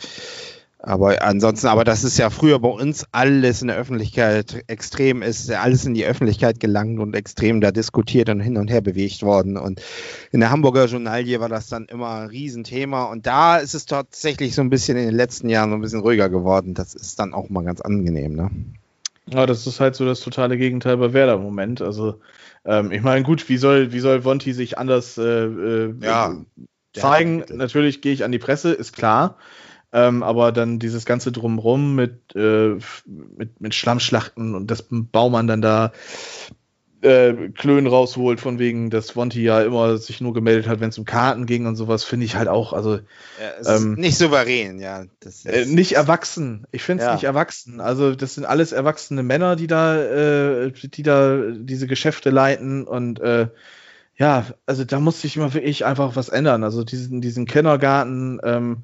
Aber ansonsten, aber das ist ja früher bei uns alles in der Öffentlichkeit extrem ist, alles in die Öffentlichkeit gelangt und extrem da diskutiert und hin und her bewegt worden. Und in der Hamburger Journalie war das dann immer ein Riesenthema. Und da ist es tatsächlich so ein bisschen in den letzten Jahren so ein bisschen ruhiger geworden. Das ist dann auch mal ganz angenehm, ne? Ja, das ist halt so das totale Gegenteil bei Werder im Moment. Also, ähm, ich meine, gut, wie soll, wie soll Vonti sich anders äh, äh, Ja. zeigen? Natürlich gehe ich an die Presse, ist klar. Ähm, aber dann dieses ganze Drumrum mit, äh, mit, mit Schlammschlachten und dass Baumann dann da äh, Klönen rausholt, von wegen, dass Vonti ja immer sich nur gemeldet hat, wenn es um Karten ging und sowas, finde ich halt auch, also Ja, Ähm, nicht souverän, ja. Äh, nicht erwachsen. Ich finde es Ja. nicht erwachsen. Also das sind alles erwachsene Männer, die da, äh, die da diese Geschäfte leiten und äh, ja, also da muss sich immer wirklich einfach was ändern. Also diesen, diesen Kindergarten ähm,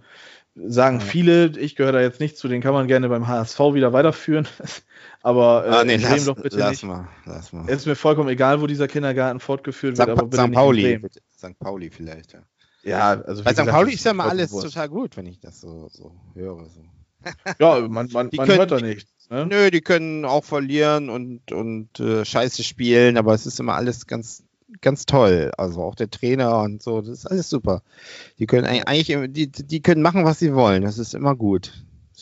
sagen Ja. viele, ich gehöre da jetzt nicht zu, den kann man gerne beim HSV wieder weiterführen. Aber äh, ah, nee, lass, doch bitte lass nicht. mal, lass mal. Es ist mir vollkommen egal, wo dieser Kindergarten fortgeführt wird, St. aber Pa- bitte St. Pauli. St. Pauli vielleicht, ja. Ja, also Bei St. gesagt, Pauli ist ja mal alles Wurst. total gut, wenn ich das so, so höre. So. Ja, man, man, Die man können- hört da nichts. Ne? Nö, die können auch verlieren und, und äh, scheiße spielen, aber es ist immer alles ganz, ganz toll. Also auch der Trainer und so, das ist alles super. Die können eig- eigentlich, die, die können machen, was sie wollen. Das ist immer gut.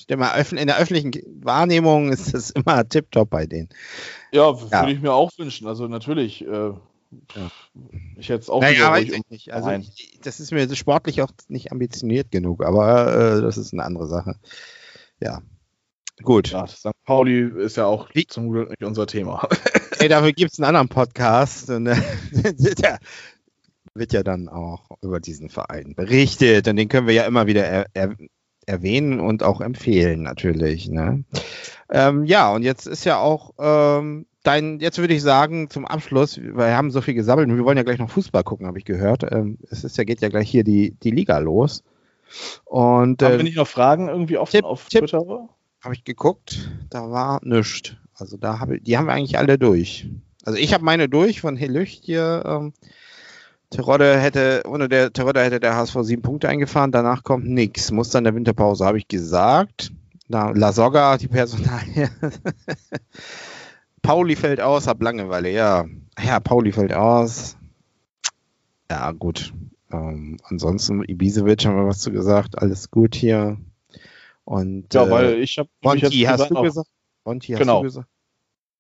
In der öffentlichen Wahrnehmung ist das immer tipptopp bei denen. Ja, Ja. würde ich mir auch wünschen. Also natürlich, äh, ich hätte es auch Naja, weiß ich nicht. Also ich, das ist mir sportlich auch nicht ambitioniert genug, aber äh, das ist eine andere Sache. Ja. Gut. Ja, St. Pauli ist ja auch Wie- zum Glück nicht unser Thema. Ey, dafür gibt es einen anderen Podcast. Und, äh, der wird ja dann auch über diesen Verein berichtet. Und den können wir ja immer wieder er, er, erwähnen und auch empfehlen, natürlich. Ne? Ähm, ja, und jetzt ist ja auch ähm, dein, jetzt würde ich sagen, zum Abschluss, weil wir haben so viel gesammelt und wir wollen ja gleich noch Fußball gucken, habe ich gehört. Ähm, es ist ja, geht ja gleich hier die, die Liga los. Und Haben äh, wir nicht noch Fragen irgendwie offen Tipp, auf Tipp. Twitter? habe ich geguckt, da war nichts. Also da habe die haben wir eigentlich alle durch. Also ich habe meine durch von Helücht hier. Ähm, Terodde hätte, ohne der Terodde hätte der HSV sieben Punkte eingefahren, danach kommt nichts. Muss dann der Winterpause, habe ich gesagt. Na, La Soga, die Personalie. Pauli fällt aus, hab Langeweile, ja. Ja, Pauli fällt aus. Ja, gut. Ähm, ansonsten, Ibisevic haben wir was zu gesagt, alles gut hier. Und Ja, äh, weil ich habe Monty, hast du gesagt? Monty, hast Genau. du gesagt?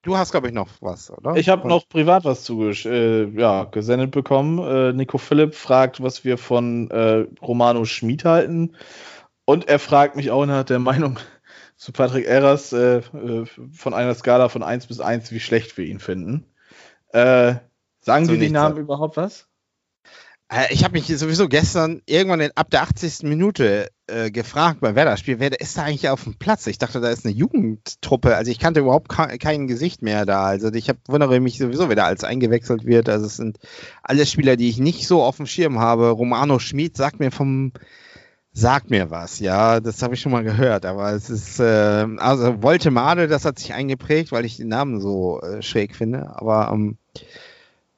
Du hast, glaube ich, noch was, oder? Ich habe noch privat was zugesch äh, ja, gesendet bekommen. Äh, Nico Philipp fragt, was wir von äh, Romano Schmid halten. Und er fragt mich auch nach der Meinung zu Patrick Erras äh, äh, von einer Skala von 1 bis 1, wie schlecht wir ihn finden. Äh, sagen So dir die Namen überhaupt was? Äh, Ich habe mich sowieso gestern irgendwann ab der 80. Minute äh, gefragt beim Werder-Spiel, wer ist da eigentlich auf dem Platz? Ich dachte, da ist eine Jugendtruppe. Also ich kannte überhaupt ke kein Gesicht mehr da. Also ich hab, wundere mich sowieso, wer da als eingewechselt wird. Also es sind alles Spieler, die ich nicht so auf dem Schirm habe. Romano Schmid sagt mir vom sagt mir was, ja, das habe ich schon mal gehört, aber es ist, äh, also Voltemade, das hat sich eingeprägt, weil ich den Namen so äh, schräg finde, aber ähm,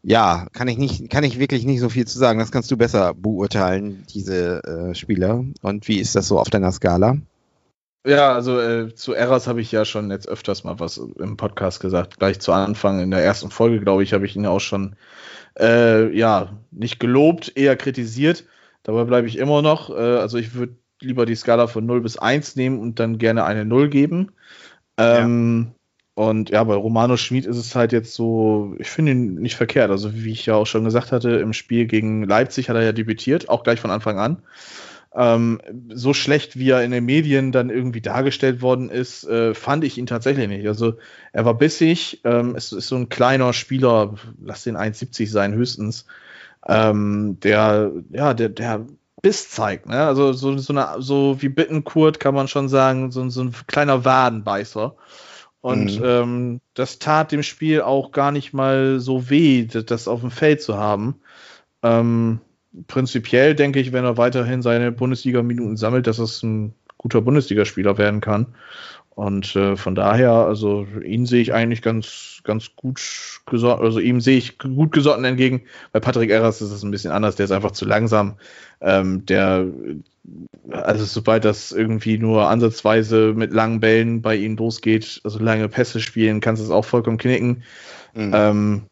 ja, kann ich nicht, kann ich wirklich nicht so viel zu sagen. Das kannst du besser beurteilen, diese äh, Spieler. Und wie ist das so auf deiner Skala? Ja, also äh, zu Erras habe ich ja schon jetzt öfters mal was im Podcast gesagt. Gleich zu Anfang in der ersten Folge, glaube ich, habe ich ihn auch schon äh, ja nicht gelobt, eher kritisiert. Dabei bleibe ich immer noch. Äh, also ich würde lieber die Skala von 0 bis 1 nehmen und dann gerne eine 0 geben. Ähm, Und ja, bei Romano Schmid ist es halt jetzt so, ich finde ihn nicht verkehrt. Also wie ich ja auch schon gesagt hatte, im Spiel gegen Leipzig hat er ja debütiert, auch gleich von Anfang an. Ähm, so schlecht, wie er in den Medien dann irgendwie dargestellt worden ist, äh, fand ich ihn tatsächlich nicht. Also er war bissig, ähm, es ist so ein kleiner Spieler, lass den 1,70 sein höchstens, ähm, der, ja, der, der Biss zeigt, ne? Also so, so, eine, so wie Bittenkurt kann man schon sagen, so, so ein kleiner Wadenbeißer. Und Mhm. ähm, das tat dem Spiel auch gar nicht mal so weh, das, auf dem Feld zu haben. Ähm, prinzipiell denke ich, wenn er weiterhin seine Bundesliga-Minuten sammelt, dass es ein guter Bundesligaspieler werden kann. Und äh, von daher, also ihn sehe ich eigentlich ganz, ganz gut gesonnen, also ihm sehe ich gut gesonnen entgegen. Bei Patrick Erras ist es ein bisschen anders, der ist einfach zu langsam. Ähm, der, also sobald das irgendwie nur ansatzweise mit langen Bällen bei ihm losgeht, also lange Pässe spielen, kannst du es auch vollkommen knicken. Mhm. Ähm,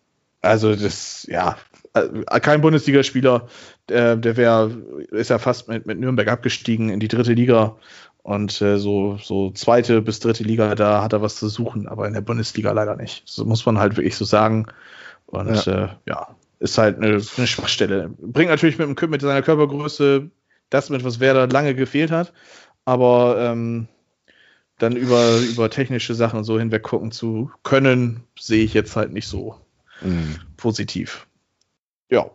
also das, ja, äh, kein Bundesligaspieler, der, der wäre, ist ja fast mit, mit Nürnberg abgestiegen in die dritte Liga und äh, so, so zweite bis dritte Liga, da hat er was zu suchen, aber in der Bundesliga leider nicht. So muss man halt wirklich so sagen. Und ja, äh, ja ist halt eine, eine, Schwachstelle. Bringt natürlich mit, dem, mit seiner Körpergröße das mit, was Werder lange gefehlt hat. Aber ähm, dann über, über technische Sachen und so hinweg gucken zu können, sehe ich jetzt halt nicht so mhm. positiv. Ja.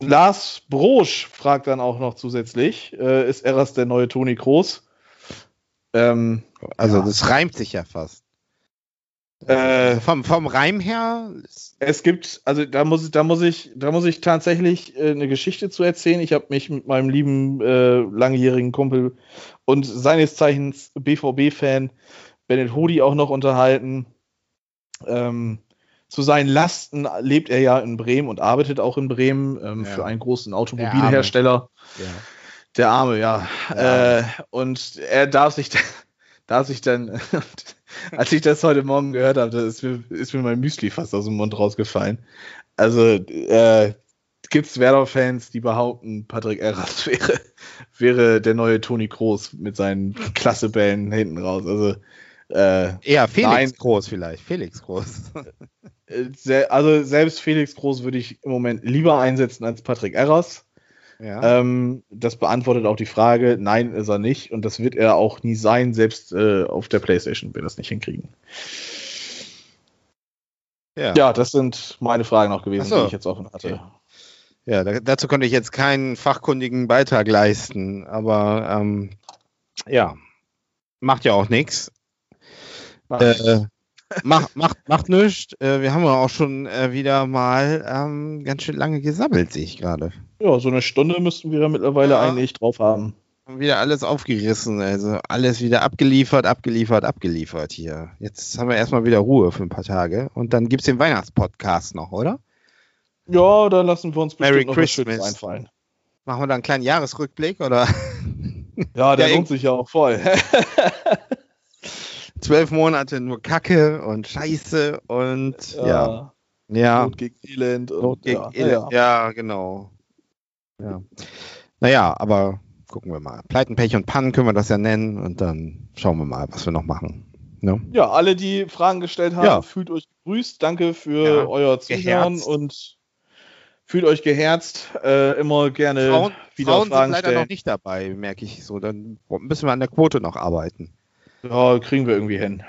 Lars Brosch fragt dann auch noch zusätzlich, äh, ist Eras der neue Toni Kroos? Ähm, also ja. das reimt sich ja fast. Äh, vom, vom Reim her? Es gibt, also da muss, da muss ich, da muss ich tatsächlich äh, eine Geschichte zu erzählen. Ich habe mich mit meinem lieben äh, langjährigen Kumpel und seines Zeichens BVB-Fan Bennett Hodi auch noch unterhalten. Ähm, zu seinen Lasten lebt er ja in Bremen und arbeitet auch in Bremen ähm, ja. für einen großen Automobilhersteller. Ja. Der Arme, ja. ja. Äh, und er darf sich, darf sich dann, als ich das heute Morgen gehört habe, ist mir, ist mir mein Müsli fast aus dem Mund rausgefallen. Also äh, gibt es Werder-Fans, die behaupten, Patrick Erras wäre, wäre der neue Toni Groß mit seinen Klassebällen hinten raus. Also äh, Eher Felix nein. Groß vielleicht. Felix Groß. Äh, also selbst Felix Groß würde ich im Moment lieber einsetzen als Patrick Erras. Ja. Ähm, das beantwortet auch die Frage, nein, ist er nicht. Und das wird er auch nie sein, selbst äh, auf der Playstation wird er das nicht hinkriegen. Ja. ja, das sind meine Fragen noch gewesen, so. die ich jetzt offen hatte. Okay. Ja, da, dazu konnte ich jetzt keinen fachkundigen Beitrag leisten, aber ähm, ja, macht ja auch nichts. Äh, macht, macht, macht nichts. Äh, wir haben ja auch schon äh, wieder mal ähm, ganz schön lange gesammelt, sehe ich gerade. Ja, so eine Stunde müssten wir mittlerweile ja. eigentlich drauf haben. Wieder alles aufgerissen, also alles wieder abgeliefert, abgeliefert, abgeliefert hier. Jetzt haben wir erstmal wieder Ruhe für ein paar Tage und dann gibt es den Weihnachtspodcast noch, oder? Ja, da lassen wir uns bestimmt Merry noch Christmas. was einfallen. Machen wir da einen kleinen Jahresrückblick, oder? Ja, der lohnt sich ja auch voll. zwölf Monate nur Kacke und Scheiße und ja. Ja. ja. Not gegen Elend. Und, Not gegen ja. Elend. Ja. genau. Ja. Naja, aber gucken wir mal. Pleiten, Pech und Pannen können wir das ja nennen und dann schauen wir mal, was wir noch machen. Ne? Ja, alle, die Fragen gestellt haben, ja. fühlt euch begrüßt. Danke für ja, euer Zuhören und fühlt euch geherzt. Äh, immer gerne Frauen, wieder Frauen Fragen sind leider stellen. noch nicht dabei, merke ich so. Dann müssen wir an der Quote noch arbeiten. Ja, kriegen wir irgendwie hin.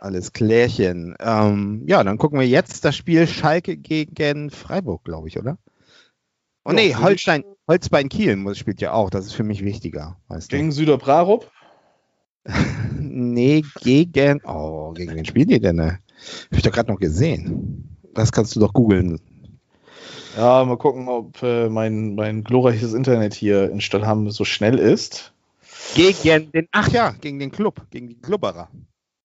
Alles klärchen. Ähm, ja, dann gucken wir jetzt das Spiel Schalke gegen Freiburg, glaube ich, oder? Oh nee, Holstein, Holzbein Kiel spielt ja auch. Das ist für mich wichtiger. Gegen Süder Brarup? nee, gegen. Oh, gegen wen spielt ihr denn? Ne? Hab ich doch gerade noch gesehen. Das kannst du doch googeln. Ja, mal gucken, ob äh, mein, mein glorreiches Internet hier in Stadthamm so schnell ist. Gegen den, ach ja, gegen den Club, gegen die Klubberer.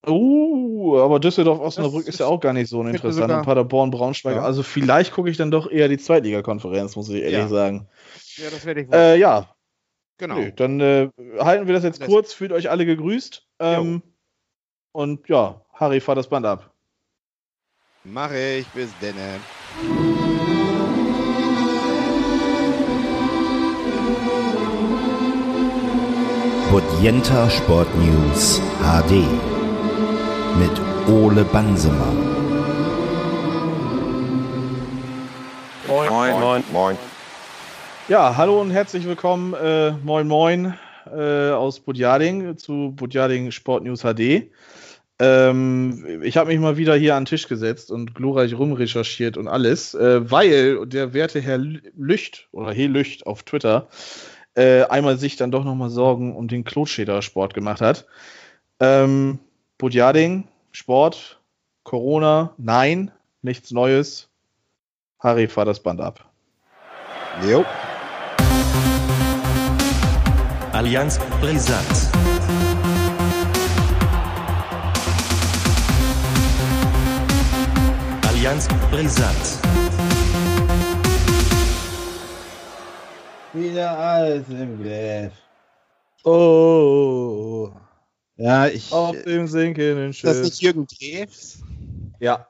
Uh, aber Düsseldorf Osnabrück ist, ist ja auch gar nicht so interessant. Und Paderborn, Braunschweig. Ja. Also vielleicht gucke ich dann doch eher die Zweitligakonferenz, muss ich ehrlich ja. sagen. Ja, das werde ich wohl. Äh, ja. Genau. Nee, dann äh, halten wir das jetzt das kurz. Fühlt euch alle gegrüßt. Ähm, und ja, Harry, fahr das Band ab. Mache ich, bis denne. Bodienta Sport News HD mit Ole Bansemann. Moin, moin, moin. moin. Ja, hallo und herzlich willkommen, äh, moin, moin, äh, aus Budjading zu Budjading Sport News HD. Ähm, ich habe mich mal wieder hier an den Tisch gesetzt und glorreich rumrecherchiert und alles, äh, weil der werte Herr Lücht oder He Lücht auf Twitter äh, einmal sich dann doch nochmal Sorgen um den Klotscheder Sport gemacht hat. Ähm, Budjading, Sport, Corona, nein, nichts Neues. Harry, fahr das Band ab. Jo. Allianz Brisant. Allianz Brisant. Wieder alles im Griff. Oh. Ja, ich. Auf dem sinkenden ist das Schiff. nicht Jürgen Drews? Ja.